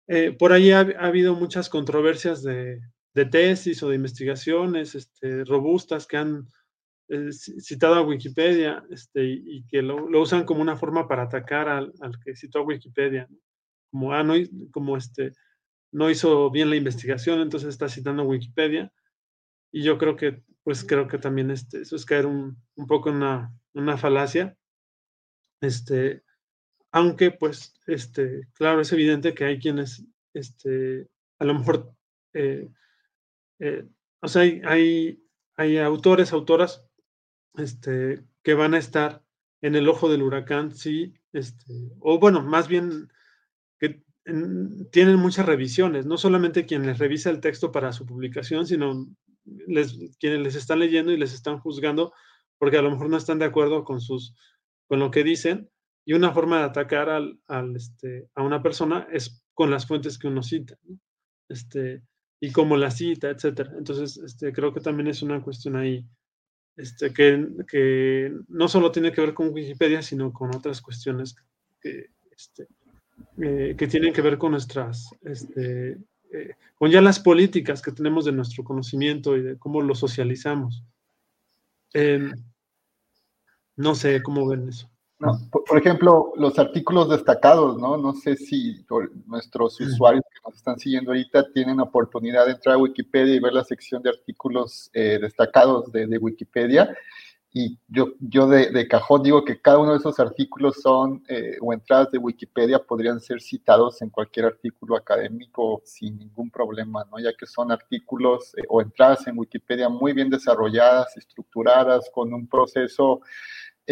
Eh, por ahí ha, habido muchas controversias de, tesis o de investigaciones este, robustas que han eh, citado a Wikipedia este, y, que lo, usan como una forma para atacar al, que citó a Wikipedia. Como, ah, no, como este, no hizo bien la investigación, entonces está citando Wikipedia. Y yo creo que, pues creo que también este, eso es caer un, poco en una, una falacia este, aunque, pues, este, claro, es evidente que hay quienes, este, a lo mejor, eh, eh, o sea, hay, hay, autores, autoras, este, que van a estar en el ojo del huracán, sí, este, o bueno, más bien que tienen muchas revisiones, no solamente quien les revisa el texto para su publicación, sino quienes les están leyendo y les están juzgando porque a lo mejor no están de acuerdo con sus con lo que dicen y una forma de atacar al, este, a una persona es con las fuentes que uno cita, este, y cómo la cita, etcétera. Entonces, este, creo que también es una cuestión ahí este, que, que no solo tiene que ver con Wikipedia, sino con otras cuestiones que, este, eh, que tienen que ver con nuestras, este, eh, con ya las políticas que tenemos de nuestro conocimiento y de cómo lo socializamos. Em, no sé cómo ven eso. Por, ejemplo, los artículos destacados, ¿no? No sé si nuestros usuarios que nos están siguiendo ahorita tienen oportunidad de entrar a Wikipedia y ver la sección de artículos eh, destacados de, Wikipedia. Y yo, yo de, cajón digo que cada uno de esos artículos son, eh, o entradas de Wikipedia, podrían ser citados en cualquier artículo académico sin ningún problema, ¿no? Ya que son artículos eh, o entradas en Wikipedia muy bien desarrolladas, estructuradas, con un proceso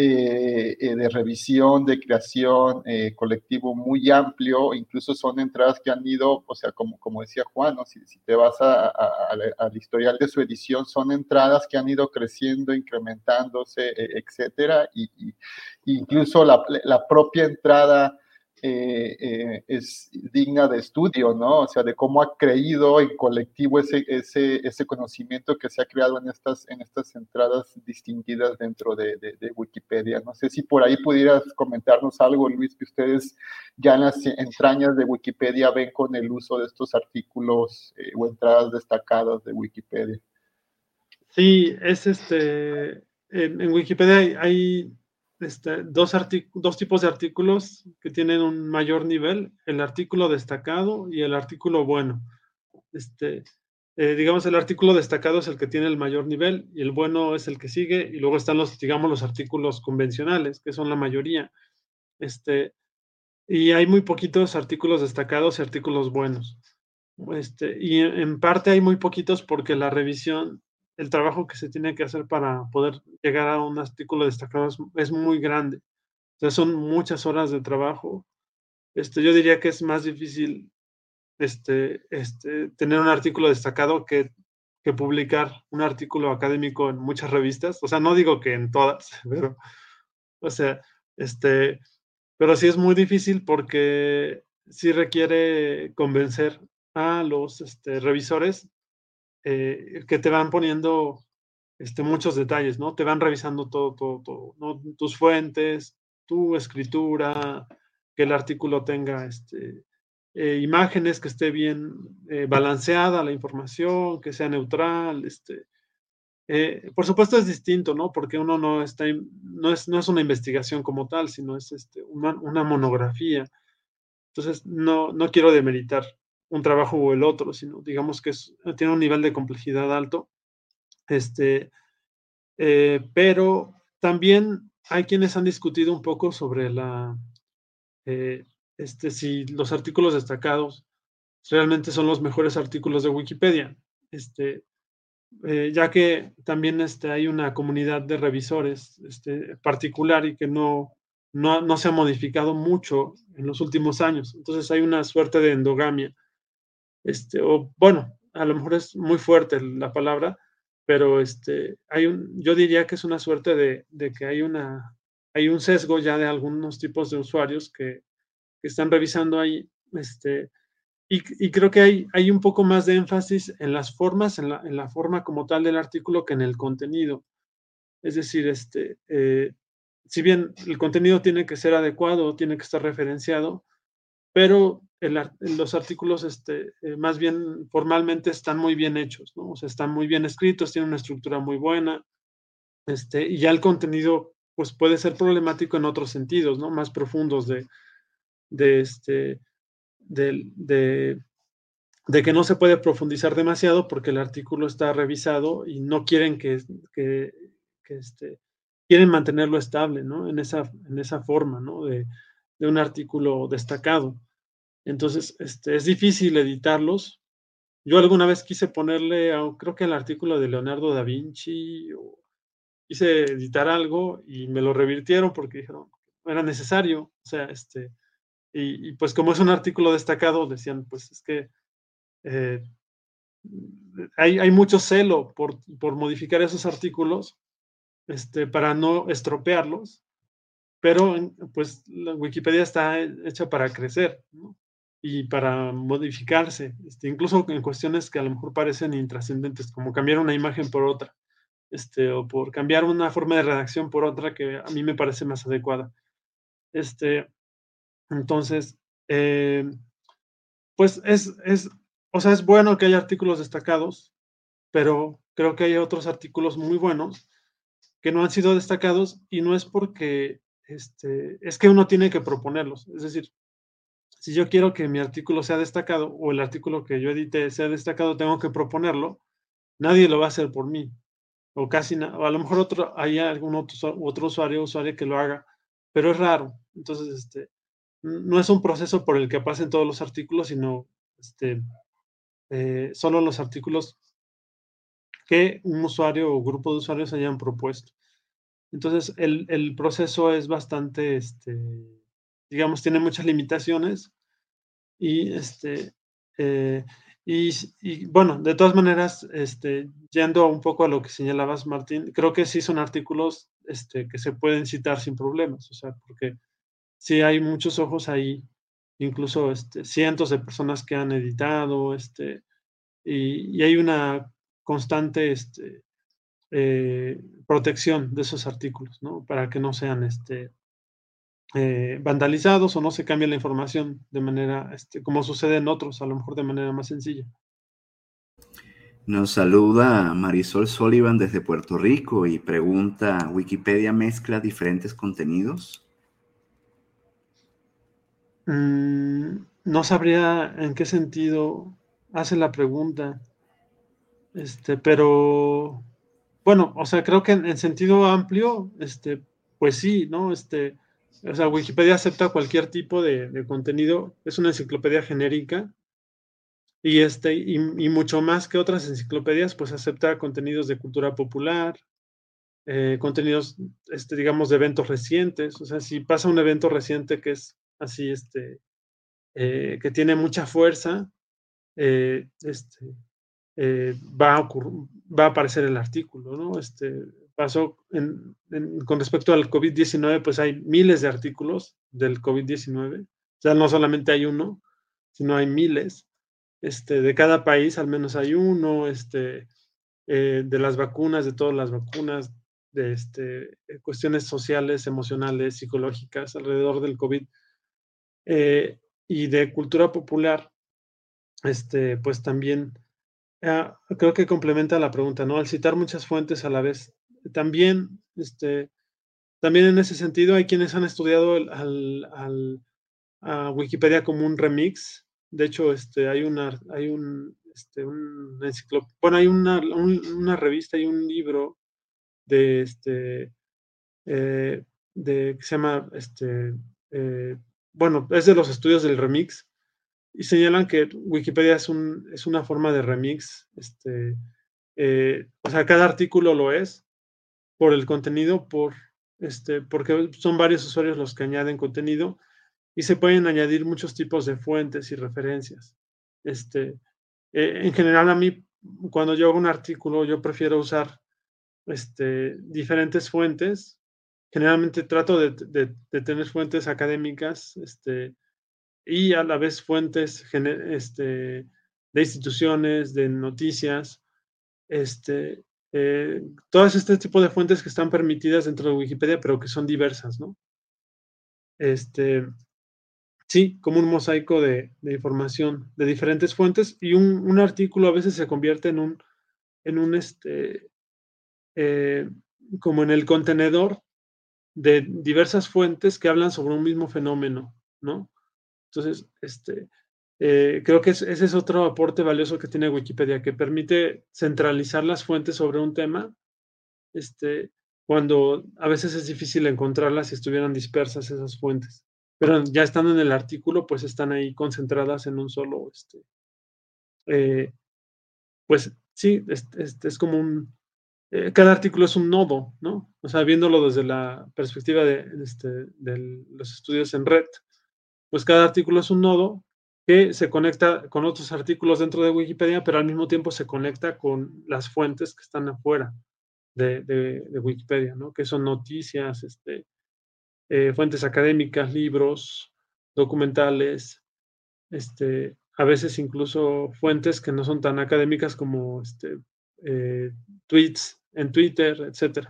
eh, eh, de revisión, de creación eh, colectivo muy amplio, incluso son entradas que han ido, o sea, como, como decía Juan, si, te vas al historial de su edición, son entradas que han ido creciendo, incrementándose, etcétera, y, incluso la, propia entrada eh, eh, es digna de estudio, ¿no? O sea, de cómo ha creído en colectivo ese, ese, ese conocimiento que se ha creado en estas, en estas entradas distinguidas dentro de, de, Wikipedia. No sé si por ahí pudieras comentarnos algo, Luis, que ustedes ya en las entrañas de Wikipedia ven con el uso de estos artículos eh, o entradas destacadas de Wikipedia. Sí, es este, en, Wikipedia hay este, dos, dos tipos de artículos que tienen un mayor nivel, el artículo destacado y el artículo bueno. Este, eh, digamos, el artículo destacado es el que tiene el mayor nivel y el bueno es el que sigue, y luego están los, digamos, los artículos convencionales, que son la mayoría. Este, y hay muy poquitos artículos destacados y artículos buenos. Este, y en parte hay muy poquitos porque la revisión el trabajo que se tiene que hacer para poder llegar a un artículo destacado es, muy grande. O sea, son muchas horas de trabajo. Este, yo diría que es más difícil este, este, tener un artículo destacado que, que publicar un artículo académico en muchas revistas. O sea, no digo que en todas, pero, o sea, este, pero sí es muy difícil porque sí requiere convencer a los este, revisores eh, que te van poniendo este, muchos detalles, ¿no? Te van revisando todo, todo, todo. Tus fuentes, tu escritura, que el artículo tenga este, eh, imágenes, que esté bien eh, balanceada la información, que sea neutral, este, por supuesto es distinto, ¿no? Porque uno no está, no es, no es una investigación como tal, sino es este, una, una monografía. Entonces, no, no quiero demeritar un trabajo o el otro, sino digamos que tiene un nivel de complejidad alto. Este, eh, pero también hay quienes han discutido un poco sobre la, eh, este, si los artículos destacados realmente son los mejores artículos de Wikipedia. Este, eh, ya que también este, hay una comunidad de revisores este, particular y que no, no, no, se ha modificado mucho en los últimos años. Entonces hay una suerte de endogamia este, o bueno, a lo mejor es muy fuerte la palabra, pero este, hay un, yo diría que es una suerte de, de que hay, una, hay un sesgo ya de algunos tipos de usuarios que, están revisando ahí, este, y, creo que hay, hay un poco más de énfasis en las formas, en la, en la forma como tal del artículo que en el contenido. Es decir, este, eh, si bien el contenido tiene que ser adecuado, tiene que estar referenciado, pero los artículos este, eh, más bien formalmente están muy bien hechos. O sea, están muy bien escritos, tienen una estructura muy buena, este, y ya el contenido pues puede ser problemático en otros sentidos, ¿no? Más profundos de, de este, de, de, que no se puede profundizar demasiado porque el artículo está revisado y no quieren que, que, que este, quieren mantenerlo estable, ¿no? En esa, en esa forma, ¿no? De, de un artículo destacado. Entonces, este, es difícil editarlos. Yo alguna vez quise ponerle, creo que el artículo de Leonardo da Vinci, o quise editar algo y me lo revirtieron porque dijeron, no era necesario. O sea, este, y, pues como es un artículo destacado, decían, pues es que eh, hay, hay, mucho celo por, por, modificar esos artículos este, para no estropearlos pero pues la Wikipedia está hecha para crecer y para modificarse, este, incluso en cuestiones que a lo mejor parecen intrascendentes, como cambiar una imagen por otra, este, o por cambiar una forma de redacción por otra que a mí me parece más adecuada. Este, entonces, eh, pues es, es, o sea, es bueno que haya artículos destacados, pero creo que hay otros artículos muy buenos que no han sido destacados y no es porque este, es que uno tiene que proponerlos. Es decir, si yo quiero que mi artículo sea destacado o el artículo que yo edite sea destacado, tengo que proponerlo. Nadie lo va a hacer por mí. O casi, o a lo mejor otro, hay algún otro, usuario o usuaria que lo haga, pero es raro. Entonces, este, no es un proceso por el que pasen todos los artículos, sino este, eh, solo los artículos que un usuario o grupo de usuarios hayan propuesto. Entonces, el, proceso es bastante, este, digamos, tiene muchas limitaciones y, este, eh, y, bueno, de todas maneras, este, yendo un poco a lo que señalabas, Martín, creo que sí son artículos este, que se pueden citar sin problemas, o sea, porque sí hay muchos ojos ahí, incluso este, cientos de personas que han editado, este, y, hay una constante este, eh, protección de esos artículos, ¿no? Para que no sean este, eh, vandalizados o no se cambie la información de manera, este, como sucede en otros, a lo mejor de manera más sencilla. Nos saluda Marisol Sullivan desde Puerto Rico y pregunta, ¿Wikipedia mezcla diferentes contenidos? Mm, no sabría en qué sentido hace la pregunta, este, pero bueno, o sea, creo que en, sentido amplio, este, pues sí, ¿no? Este, o sea, Wikipedia acepta cualquier tipo de contenido, es una enciclopedia genérica y, este, y, mucho más que otras enciclopedias, pues acepta contenidos de cultura popular, eh, contenidos, este, digamos, de eventos recientes. O sea, si pasa un evento reciente que es así, este, eh, que tiene mucha fuerza, eh, este, va, a va a aparecer el artículo, ¿no? Este, pasó con respecto al COVID-19, pues hay miles de artículos del COVID-19. O sea, no solamente hay uno, sino hay miles. Este, de cada país al menos hay uno, este, eh, de las vacunas, de todas las vacunas, de este, eh, cuestiones sociales, emocionales, psicológicas alrededor del COVID eh, y de cultura popular, este, pues también ah, creo que complementa la pregunta, ¿no? Al citar muchas fuentes a la vez, también, este, también en ese sentido hay quienes han estudiado al, a Wikipedia como un remix de hecho, este, hay una, hay un, este, bueno, hay una, una, revista y un libro de, este, eh, de, que se llama, este, eh, bueno, es de los estudios del remix, y señalan que Wikipedia es, un, es una forma de remix, este, eh, o sea, cada artículo lo es por el contenido, por, este, porque son varios usuarios los que añaden contenido, y se pueden añadir muchos tipos de fuentes y referencias. Este, eh, en general, a mí, cuando yo hago un artículo, yo prefiero usar este, diferentes fuentes. Generalmente trato de, tener fuentes académicas este, y a la vez fuentes este, de instituciones, de noticias, este, eh, todas este tipo de fuentes que están permitidas dentro de Wikipedia, pero que son diversas, ¿no? Este, Sí, como un mosaico de, información de diferentes fuentes y un, artículo a veces se convierte en un, en un este, eh, como en el contenedor de diversas fuentes que hablan sobre un mismo fenómeno, ¿no? Entonces, este, eh, creo que ese es otro aporte valioso que tiene Wikipedia, que permite centralizar las fuentes sobre un tema, este, cuando a veces es difícil encontrarlas si estuvieran dispersas esas fuentes pero ya estando en el artículo, pues están ahí concentradas en un solo, este, eh, pues sí, es, como un, eh, cada artículo es un nodo, ¿no? O sea, viéndolo desde la perspectiva de, este, de los estudios en red, pues cada artículo es un nodo que se conecta con otros artículos dentro de Wikipedia, pero al mismo tiempo se conecta con las fuentes que están afuera de, Wikipedia, ¿no? Que son noticias, este, eh, fuentes académicas, libros, documentales, este, a veces incluso fuentes que no son tan académicas como este, eh, tweets en Twitter, etc.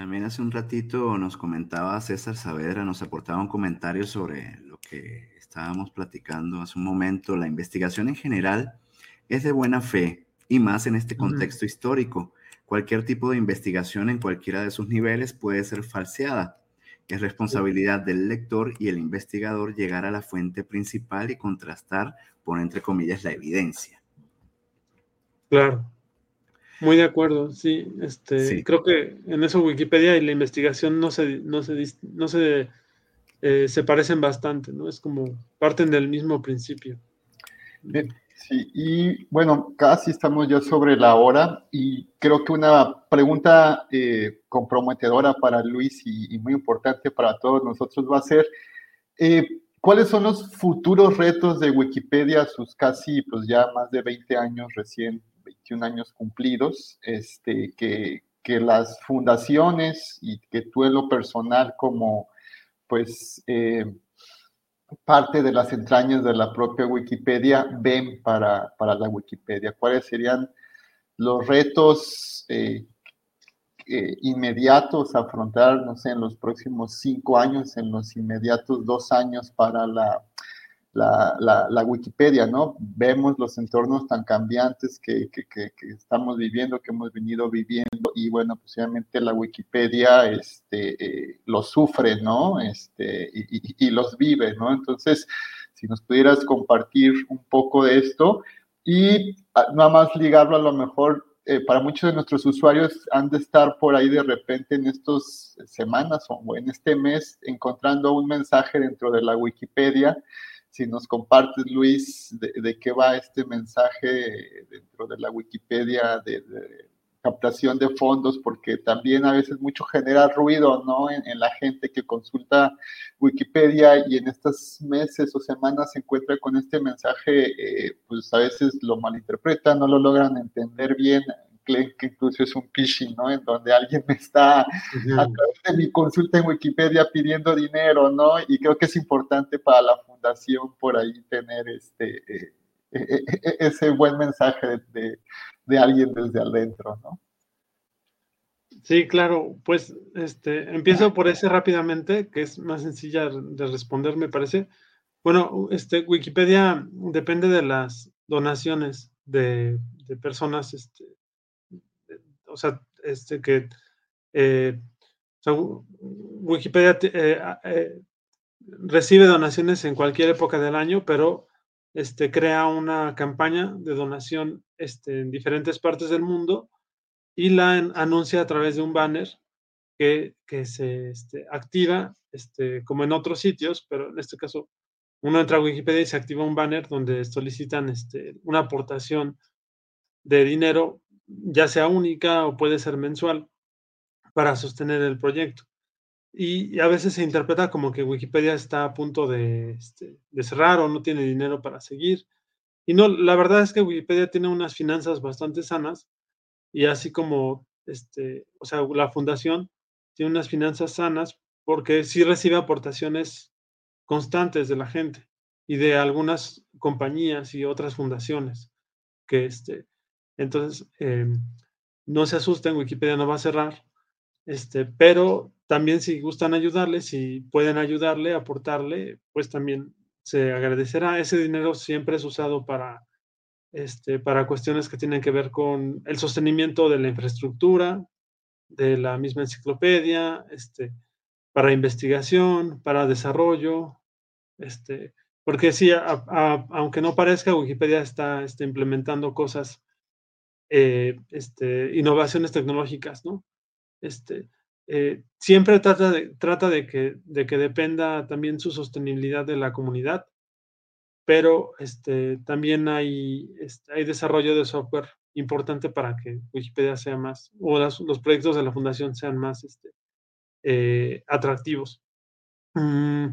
También hace un ratito nos comentaba César Saavedra, nos aportaba un comentario sobre lo que estábamos platicando hace un momento. La investigación en general es de buena fe y más en este contexto histórico. Cualquier tipo de investigación en cualquiera de sus niveles puede ser falseada. Es responsabilidad del lector y el investigador llegar a la fuente principal y contrastar, por entre comillas, la evidencia. Claro. Muy de acuerdo, sí. Este, Creo que en eso Wikipedia y la investigación no se, no se, no se, eh, se parecen bastante, ¿no? Es como parten del mismo principio. Bien. Sí, y bueno, casi estamos ya sobre la hora y creo que una pregunta eh, comprometedora para Luis y, muy importante para todos nosotros va a ser, eh, ¿cuáles son los futuros retos de Wikipedia, sus casi, pues ya más de 20 años recién, 21 años cumplidos, este, que, que las fundaciones y que tú en lo personal como pues eh, parte de las entrañas de la propia Wikipedia ven para, para la Wikipedia? ¿Cuáles serían los retos eh, eh, inmediatos a afrontar, no sé, en los próximos cinco años, en los inmediatos dos años para la, la, la, Wikipedia, ¿no? Vemos los entornos tan cambiantes que, que, que, estamos viviendo, que hemos venido viviendo, y bueno, posiblemente la Wikipedia este, eh, los sufre, ¿no? Este, y, y, los vive, ¿no? Entonces, si nos pudieras compartir un poco de esto y ah, nada más ligarlo a lo mejor. Eh, para muchos de nuestros usuarios han de estar por ahí de repente en estas semanas o en este mes encontrando un mensaje dentro de la Wikipedia si nos compartes, Luis, de, qué va este mensaje dentro de la Wikipedia de, captación de fondos, porque también a veces mucho genera ruido, ¿no? En, la gente que consulta Wikipedia y en estos meses o semanas se encuentra con este mensaje, eh, pues a veces lo malinterpretan, no lo logran entender bien, que incluso es un phishing, ¿no? En donde alguien me está a través de mi consulta en Wikipedia pidiendo dinero, ¿no? Y creo que es importante para la fundación por ahí tener este, eh, eh, eh, ese buen mensaje de, de, alguien desde adentro, ¿no? Sí, claro, pues este, empiezo por ese rápidamente, que es más sencilla de responder, me parece. Bueno, este, Wikipedia depende de las donaciones de, de personas este, o sea, este, que eh, Wikipedia eh, eh, recibe donaciones en cualquier época del año, pero este, crea una campaña de donación este, en diferentes partes del mundo y la anuncia a través de un banner que, que se este, activa, este, como en otros sitios, pero en este caso uno entra a Wikipedia y se activa un banner donde solicitan este, una aportación de dinero ya sea única o puede ser mensual, para sostener el proyecto. Y, a veces se interpreta como que Wikipedia está a punto este, de, cerrar o no tiene dinero para seguir. Y no, la verdad es que Wikipedia tiene unas finanzas bastante sanas y así como, este, o sea, la fundación tiene unas finanzas sanas porque sí recibe aportaciones constantes de la gente y de algunas compañías y otras fundaciones que, este, entonces, em, no se asusten, Wikipedia no va a cerrar, este, pero también si gustan ayudarle, si pueden ayudarle, aportarle, pues también se agradecerá. Ese dinero siempre es usado para, este, para cuestiones que tienen que ver con el sostenimiento de la infraestructura, de la misma enciclopedia, este, para investigación, para desarrollo, este, porque sí, aunque no parezca, Wikipedia está, está implementando cosas eh, este, innovaciones tecnológicas, ¿no? Este, eh, siempre trata, de, trata de, que, de que dependa también su sostenibilidad de la comunidad, pero este, también hay, hay desarrollo de software importante para que Wikipedia sea más, o los proyectos de la fundación sean más este, eh, atractivos. Mm,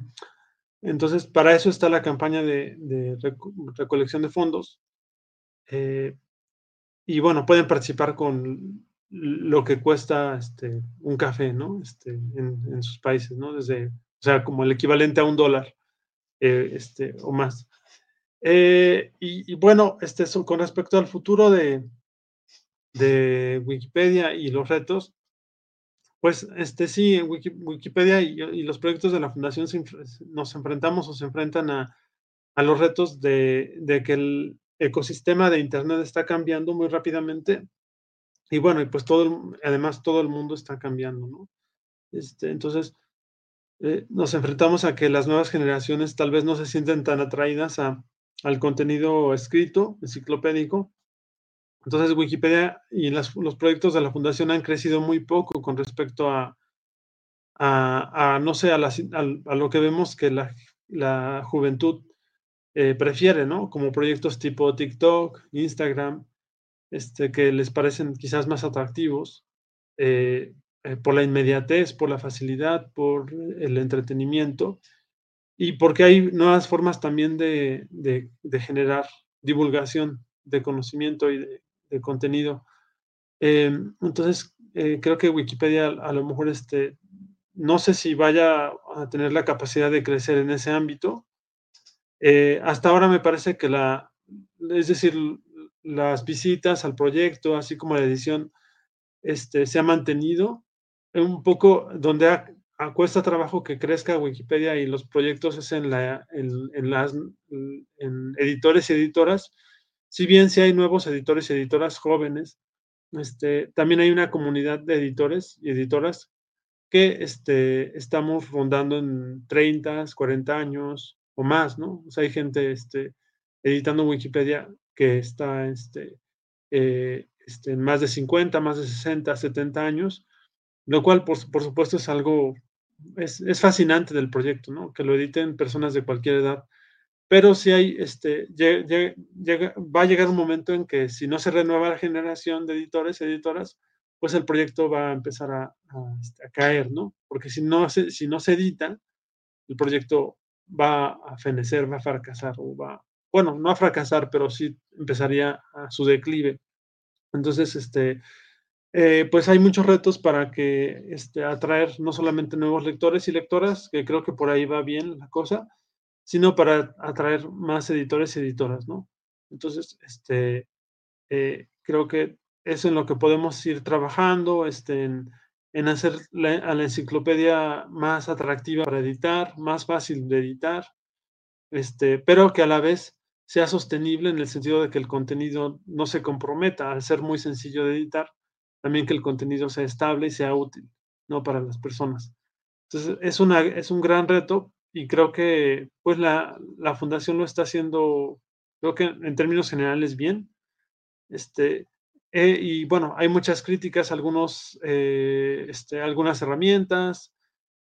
entonces, para eso está la campaña de, recolección de fondos. Y bueno, pueden participar con lo que cuesta este, un café, ¿no? Este, en, sus países, ¿no? Desde, o sea, como el equivalente a un dólar eh, este, o más. Eh, y, bueno, este, con respecto al futuro de, de Wikipedia y los retos, pues este, sí, en Wikipedia y, los proyectos de la Fundación nos enfrentamos o se enfrentan a, a los retos de, de que el, ecosistema de Internet está cambiando muy rápidamente y bueno, y pues todo, además todo el mundo está cambiando, ¿no? Este, entonces, eh, nos enfrentamos a que las nuevas generaciones tal vez no se sienten tan atraídas a, al contenido escrito, enciclopédico. Entonces, Wikipedia y los proyectos de la Fundación han crecido muy poco con respecto a, a, no sé, a, a, lo que vemos que la, la juventud eh, prefiere, ¿no? Como proyectos tipo TikTok, Instagram, este, que les parecen quizás más atractivos eh, eh, por la inmediatez, por la facilidad, por el entretenimiento y porque hay nuevas formas también de, generar divulgación de conocimiento y de, contenido. entonces, eh, creo que Wikipedia a lo mejor este, no sé si vaya a tener la capacidad de crecer en ese ámbito. Eh, hasta ahora me parece que la, es decir, las visitas al proyecto, así como la edición, este, se ha mantenido un poco donde ha, cuesta trabajo que crezca Wikipedia y los proyectos es en, la, en, las editores y editoras. Si bien sí hay nuevos editores y editoras jóvenes, este, también hay una comunidad de editores y editoras que este, estamos rondando en 30, 40 años o más, ¿no? O sea, hay gente este, editando Wikipedia que está este, eh, este, más de 50, más de 60, 70 años, lo cual, por, supuesto, es algo, es, es, fascinante del proyecto, ¿no? Que lo editen personas de cualquier edad. Pero si hay, este, llega, va a llegar un momento en que si no se renueva la generación de editores, editoras, pues el proyecto va a empezar a, este, caer, ¿no? Porque si no, se, si no se edita, el proyecto va a fenecer, va a fracasar, o va, bueno, no a fracasar, pero sí empezaría a su declive. Entonces, este, eh, pues hay muchos retos para que este, atraer no solamente nuevos lectores y lectoras, que creo que por ahí va bien la cosa, sino para atraer más editores y editoras, ¿no? Entonces, este, eh, creo que es en lo que podemos ir trabajando, este, en, hacer a la enciclopedia más atractiva para editar, más fácil de editar, este, pero que a la vez sea sostenible en el sentido de que el contenido no se comprometa al ser muy sencillo de editar, también que el contenido sea estable y sea útil, ¿no? Para las personas. Entonces, es, una, es un gran reto y creo que pues la, la fundación lo está haciendo, creo que en términos generales bien. Este, eh, y bueno, hay muchas críticas, algunos, eh, este, algunas herramientas,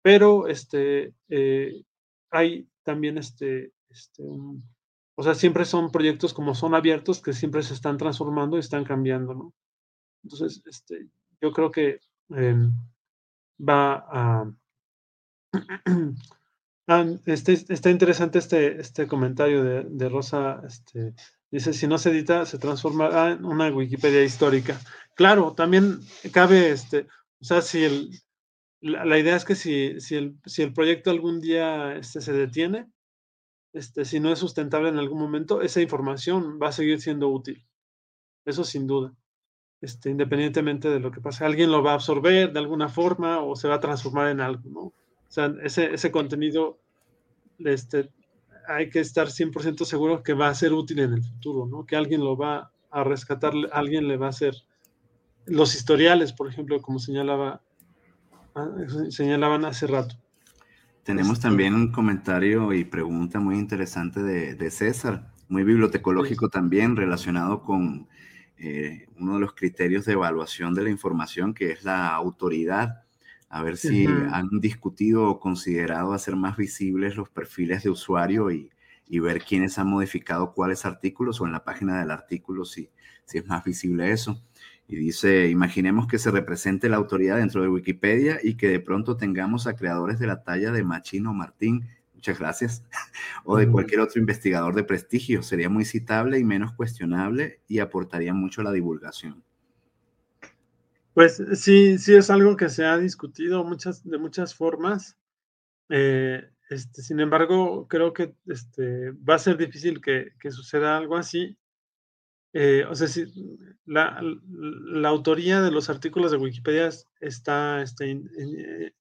pero este, eh, hay también este, este o sea, siempre son proyectos como son abiertos que siempre se están transformando y están cambiando, ¿no? Entonces, este, yo creo que em, va a... Ah, este, está interesante este, este comentario de, de Rosa este, Dice, si no se edita, se transforma en una Wikipedia histórica. Claro, también cabe, este, o sea, si el, la, idea es que si, si, el, si el proyecto algún día este, se detiene, este, si no es sustentable en algún momento, esa información va a seguir siendo útil. Eso sin duda. Este, independientemente de lo que pase, alguien lo va a absorber de alguna forma o se va a transformar en algo, ¿no? O sea, ese, ese contenido este, hay que estar 100% seguro que va a ser útil en el futuro, ¿no? Que alguien lo va a rescatar, alguien le va a hacer los historiales, por ejemplo, como señalaba, ah, señalaban hace rato. Tenemos este también un comentario y pregunta muy interesante de, César, muy bibliotecológico también, relacionado con eh, uno de los criterios de evaluación de la información, que es la autoridad a ver si han discutido o considerado hacer más visibles los perfiles de usuario y, ver quiénes han modificado cuáles artículos o en la página del artículo si, si es más visible eso. Y dice, imaginemos que se represente la autoridad dentro de Wikipedia y que de pronto tengamos a creadores de la talla de Machino Martín, muchas gracias, o de cualquier otro investigador de prestigio. Sería muy citable y menos cuestionable y aportaría mucho a la divulgación. Pues sí, sí es algo que se ha discutido muchas, de muchas formas. Eh, este, sin embargo, creo que este, va a ser difícil que, suceda algo así. Eh, o sea, si la, autoría de los artículos de Wikipedia está, este,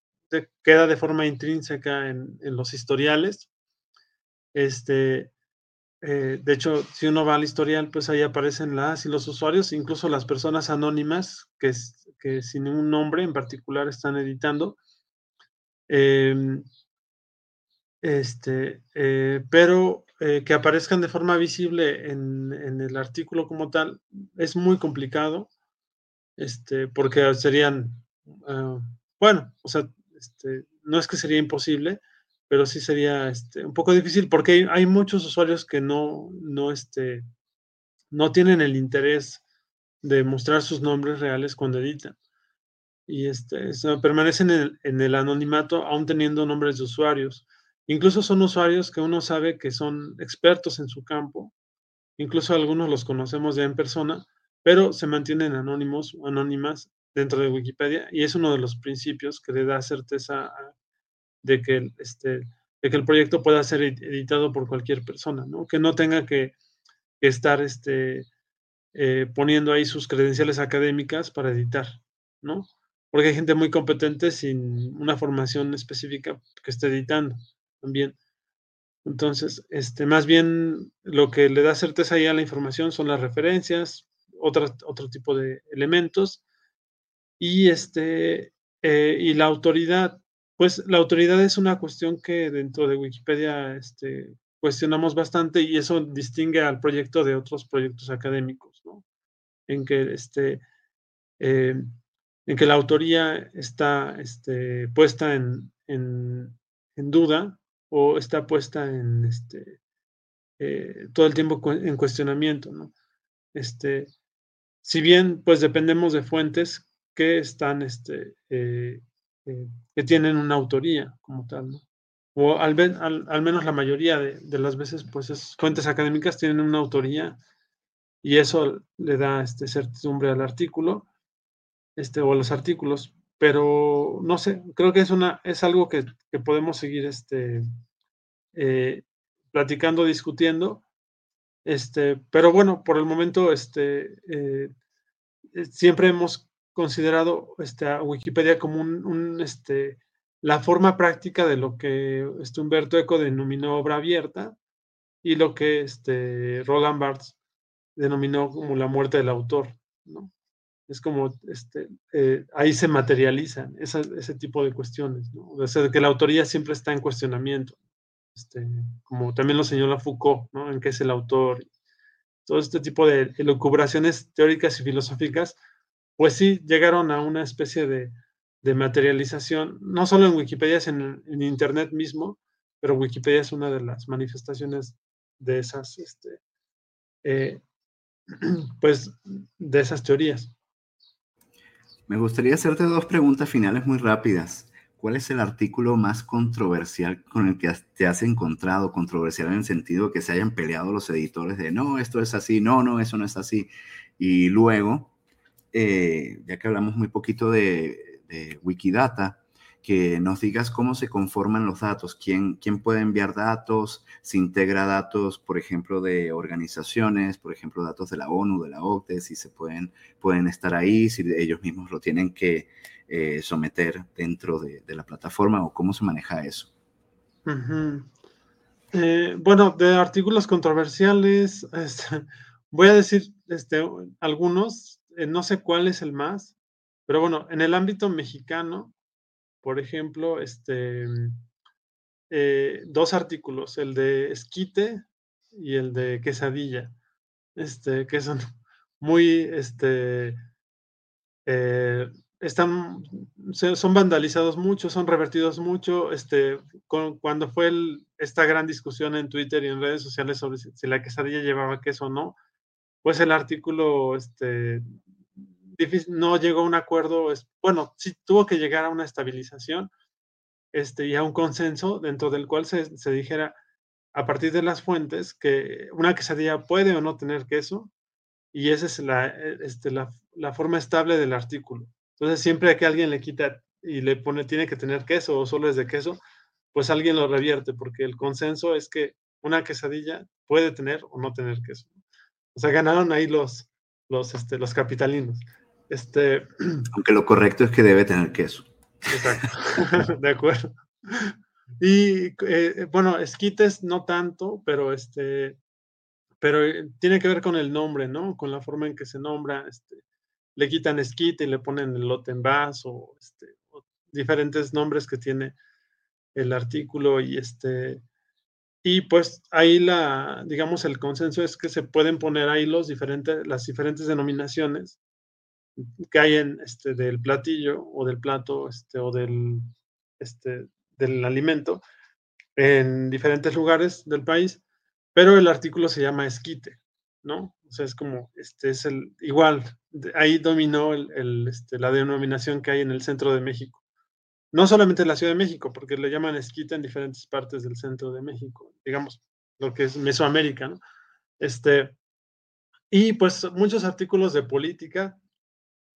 queda de forma intrínseca en, en los historiales. Este, eh, de hecho, si uno va al historial, pues ahí aparecen las y los usuarios, incluso las personas anónimas que, que sin ningún nombre en particular están editando. Em, este, eh, pero eh, que aparezcan de forma visible en, el artículo como tal es muy complicado, este, porque serían, ah, bueno, o sea, este, no es que sería imposible, pero sí sería este, un poco difícil porque hay, muchos usuarios que no, no, este, no tienen el interés de mostrar sus nombres reales cuando editan. Y este, permanecen en en el anonimato aún teniendo nombres de usuarios. Incluso son usuarios que uno sabe que son expertos en su campo. Incluso algunos los conocemos ya en persona, pero se mantienen anónimos, anónimas, dentro de Wikipedia y es uno de los principios que le da certeza de que, este, de que el proyecto pueda ser editado por cualquier persona, ¿no? que no tenga que, estar este, eh, poniendo ahí sus credenciales académicas para editar, ¿no? Porque hay gente muy competente sin una formación específica que esté editando también. Entonces, este, más bien lo que le da certeza ahí a la información son las referencias, otro tipo de elementos y, este, eh, y la autoridad. Pues la autoridad es una cuestión que dentro de Wikipedia este, cuestionamos bastante y eso distingue al proyecto de otros proyectos académicos, ¿no? En que, este, eh, en que la autoría está este, puesta en, en, duda o está puesta en este, eh, todo el tiempo en cuestionamiento, ¿no? Este, si bien pues dependemos de fuentes que están, este, eh, eh, que tienen una autoría como tal, ¿no? O al, menos la mayoría de, las veces, pues es, fuentes académicas tienen una autoría y eso le da este, certidumbre al artículo, este, o a los artículos, pero no sé, creo que es, una, es algo que, que podemos seguir este, eh, platicando, discutiendo, este, pero bueno, por el momento, este, eh, eh, siempre hemos considerado este, a Wikipedia como un, este, la forma práctica de lo que este Humberto Eco denominó obra abierta y lo que este, Roland Barthes denominó como la muerte del autor. ¿no? Es como, este, eh, ahí se materializan ese tipo de cuestiones, ¿no? o que la autoría siempre está en cuestionamiento. Este, como también lo señala Foucault, ¿no? En qué es el autor. Todo este tipo de elucubraciones teóricas y filosóficas, pues sí llegaron a una especie de, materialización, no solo en Wikipedia, sino en, Internet mismo, pero Wikipedia es una de las manifestaciones de esas, este, eh, pues, de esas teorías. Me gustaría hacerte dos preguntas finales muy rápidas. ¿Cuál es el artículo más controversial con el que te has encontrado? Controversial en el sentido que se hayan peleado los editores de no, esto es así, no, no, eso no es así. Y luego, eh, ya que hablamos muy poquito de, Wikidata, que nos digas cómo se conforman los datos, quién, quién puede enviar datos, si integra datos, por ejemplo, de organizaciones, por ejemplo, datos de la ONU, de la OCDE, si se pueden, pueden estar ahí, si ellos mismos lo tienen que eh, someter dentro de, la plataforma o cómo se maneja eso. Eh, bueno, de artículos controversiales, este, voy a decir este, algunos, no sé cuál es el más, pero bueno, en el ámbito mexicano, por ejemplo, este, dos artículos, el de esquite y el de quesadilla, este, que son muy, este, están, son vandalizados mucho, son revertidos mucho. Este, cuando fue esta gran discusión en Twitter y en redes sociales sobre si, la quesadilla llevaba queso o no, pues el artículo este, no llegó a un acuerdo, bueno, sí tuvo que llegar a una estabilización este, y a un consenso dentro del cual se, se dijera a partir de las fuentes que una quesadilla puede o no tener queso y esa es la, este, la, la forma estable del artículo. Entonces, siempre que alguien le quita y le pone tiene que tener queso o solo es de queso, pues alguien lo revierte, porque el consenso es que una quesadilla puede tener o no tener queso. O sea, ganaron ahí los, los, este, los capitalinos. Este, Aunque lo correcto es que debe tener queso. Exacto, de acuerdo. Y eh, bueno, esquites no tanto, pero este, pero eh, tiene que ver con el nombre, ¿no? Con la forma en que se nombra, este, le quitan esquite y le ponen el lote en vaso, este, diferentes nombres que tiene el artículo y este y pues ahí la digamos el consenso es que se pueden poner ahí los diferentes las diferentes denominaciones que hay en este del platillo o del plato este o del este del alimento en diferentes lugares del país pero el artículo se llama esquite no o sea, es como, este es el, igual, ahí dominó el, este, la denominación que hay en el centro de México. No solamente en la Ciudad de México, porque le llaman esquita en diferentes partes del centro de México, digamos, lo que es Mesoamérica, ¿no? Este, y pues muchos artículos de política,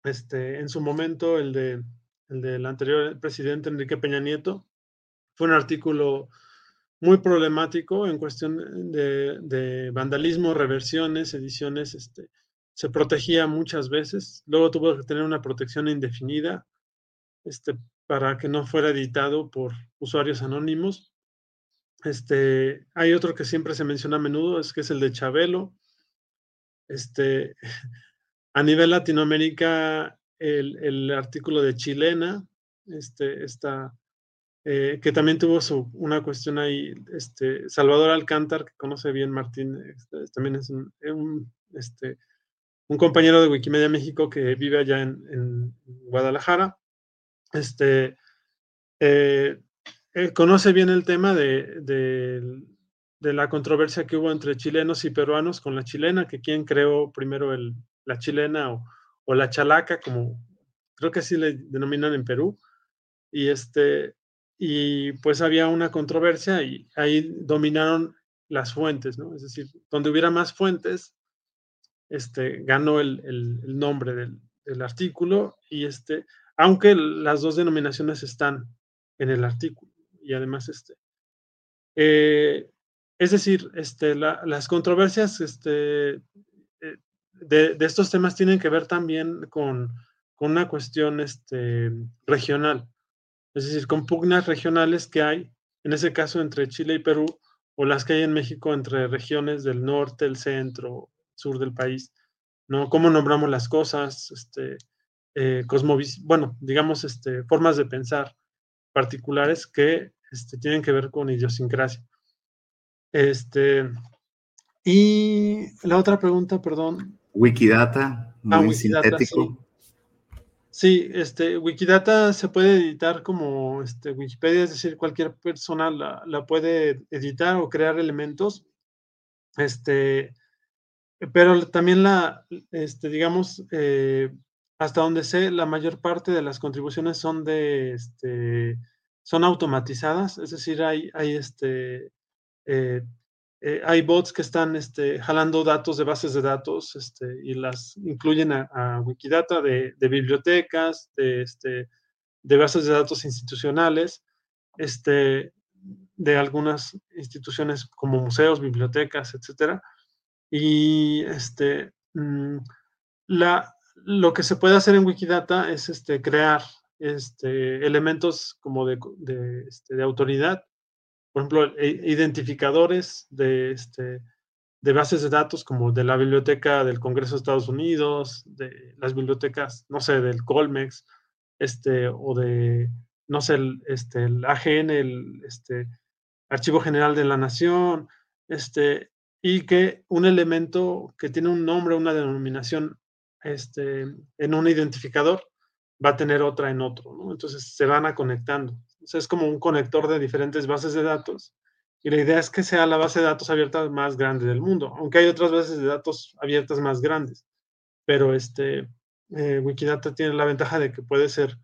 este, en su momento, el, de, el del anterior presidente Enrique Peña Nieto, fue un artículo muy problemático en cuestión de, vandalismo, reversiones, ediciones, este, se protegía muchas veces, luego tuvo que tener una protección indefinida este, para que no fuera editado por usuarios anónimos. Este, hay otro que siempre se menciona a menudo, es que es el de Chabelo. Este, a nivel Latinoamérica, el, el artículo de Chilena, este, está, eh, que también tuvo su, una cuestión ahí, este, Salvador Alcántar, que conoce bien Martín, este, también es un, este, un, compañero de Wikimedia México que vive allá en, en Guadalajara. Este, eh, eh, conoce bien el tema de, de, la controversia que hubo entre chilenos y peruanos con la chilena, que quien creó primero el, la chilena o, o, la chalaca, como creo que así le denominan en Perú. Y, este, y pues había una controversia y ahí dominaron las fuentes, ¿no? Es decir, donde hubiera más fuentes, este, ganó el, el, nombre del, del, artículo y este, aunque las dos denominaciones están en el artículo y además este. Eh, es decir, este, la, las controversias este, de, estos temas tienen que ver también con, con una cuestión este, regional, es decir, con pugnas regionales que hay, en ese caso entre Chile y Perú, o las que hay en México entre regiones del norte, el centro, sur del país, ¿no? Cómo nombramos las cosas, este, eh, cosmovis bueno, digamos, este, formas de pensar particulares que este, tienen que ver con idiosincrasia. Este, y la otra pregunta, perdón. Wikidata, muy ah, Wikidata, sintético. Sí. sí. este, Wikidata se puede editar como este, Wikipedia, es decir, cualquier persona la, la puede editar o crear elementos. Este, pero también la, este, digamos, eh, hasta donde sé, la mayor parte de las contribuciones son de, este, son automatizadas, es decir, hay, hay, este, eh, eh, hay bots que están este, jalando datos de bases de datos este, y las incluyen a, Wikidata de, bibliotecas, de, este, de bases de datos institucionales, de algunas instituciones como museos, bibliotecas, etcétera. Y mm, lo que se puede hacer en Wikidata es crear elementos como de autoridad, por ejemplo, e, identificadores de, este, de bases de datos como de la Biblioteca del Congreso de Estados Unidos, de las bibliotecas, no sé, del Colmex, este, o de, no sé, el, este, el AGN, el este, Archivo General de la Nación, este, y que un elemento que tiene un nombre, una denominación este, en un identificador, va a tener otra en otro, ¿no? Entonces se van a conectando. Es como un conector de diferentes bases de datos y la idea es que sea la base de datos abierta más grande del mundo, aunque hay otras bases de datos abiertas más grandes, pero este, eh, Wikidata tiene la ventaja de que puede ser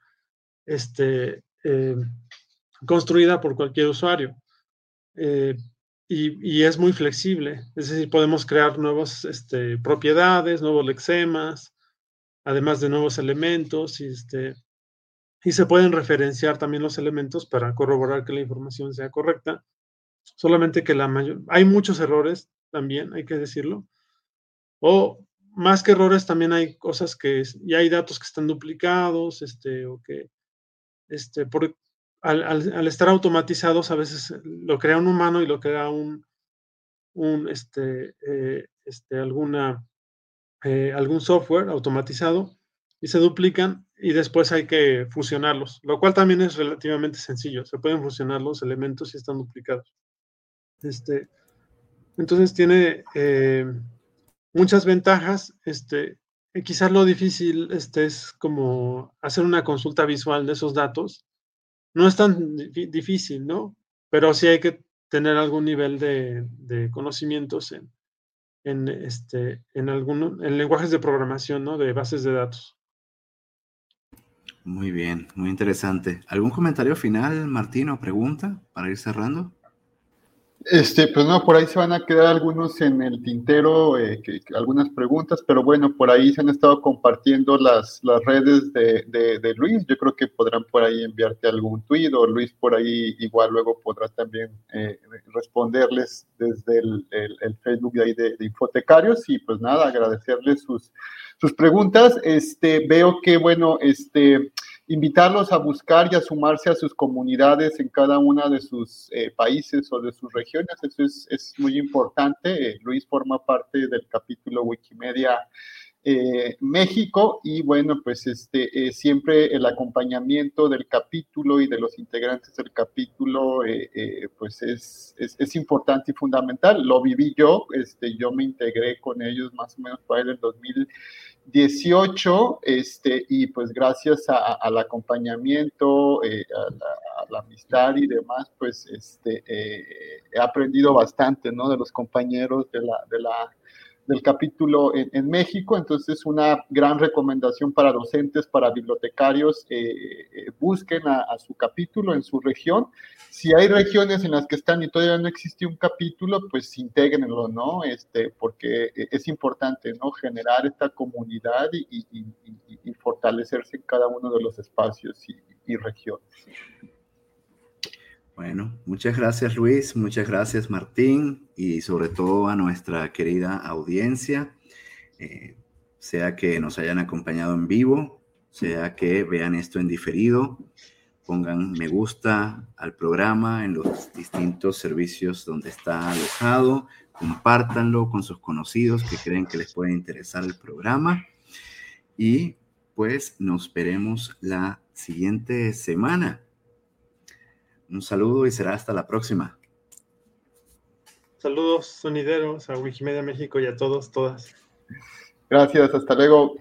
este, eh, construida por cualquier usuario. Eh, y, y, es muy flexible, es decir, podemos crear nuevas este, propiedades, nuevos lexemas, además de nuevos elementos, y, este, y se pueden referenciar también los elementos para corroborar que la información sea correcta, solamente que la mayor, hay muchos errores también, hay que decirlo, o más que errores también hay cosas que, y hay datos que están duplicados, este, o que, este, por, al, estar automatizados, a veces lo crea un humano y lo crea un, un este, eh, este, alguna, eh, algún software automatizado y se duplican y después hay que fusionarlos, lo cual también es relativamente sencillo. Se pueden fusionar los elementos si están duplicados. Este, entonces tiene eh, muchas ventajas. Este, quizás lo difícil este, es como hacer una consulta visual de esos datos no es tan difícil, ¿no? Pero sí hay que tener algún nivel de, de conocimientos en, en, este, en, algunos, en lenguajes de programación, ¿no? De bases de datos. Muy bien, muy interesante. ¿Algún comentario final, Martín, o pregunta para ir cerrando? Este, pues no, por ahí se van a quedar algunos en el tintero, eh, algunas preguntas, pero bueno, por ahí se han estado compartiendo las, las redes de, de, Luis. Yo creo que podrán por ahí enviarte algún tuit o Luis por ahí igual luego podrá también eh, responderles desde el, el, Facebook de ahí de, de, Infotecarios y pues nada, agradecerles sus, sus preguntas. Este, veo que, bueno, este invitarlos a buscar y a sumarse a sus comunidades en cada una de sus eh, países o de sus regiones. Eso es, muy importante. Eh, Luis forma parte del capítulo Wikimedia eh, México y bueno, pues este, siempre el acompañamiento del capítulo y de los integrantes del capítulo pues es, es, importante y fundamental. Lo viví yo, este, yo me integré con ellos más o menos para el 2000. 18, este, y pues gracias al acompañamiento, eh, a, la, amistad y demás, pues este, eh, he aprendido bastante, ¿no? De los compañeros de la, de la, del capítulo en, México. Entonces, una gran recomendación para docentes, para bibliotecarios, eh, eh, busquen a, su capítulo en su región. Si hay regiones en las que están y todavía no existe un capítulo, pues intégrenlo, ¿no? Este, porque es importante, ¿no? Generar esta comunidad y, fortalecerse en cada uno de los espacios y regiones. Bueno, muchas gracias Luis, muchas gracias Martín y sobre todo a nuestra querida audiencia, eh, sea que nos hayan acompañado en vivo, sea que vean esto en diferido, pongan me gusta al programa en los distintos servicios donde está alojado, compártanlo con sus conocidos que creen que les puede interesar el programa y pues nos veremos la siguiente semana. Un saludo y será hasta la próxima. Saludos sonideros a Wikimedia México y a todos, todas. Gracias, hasta luego.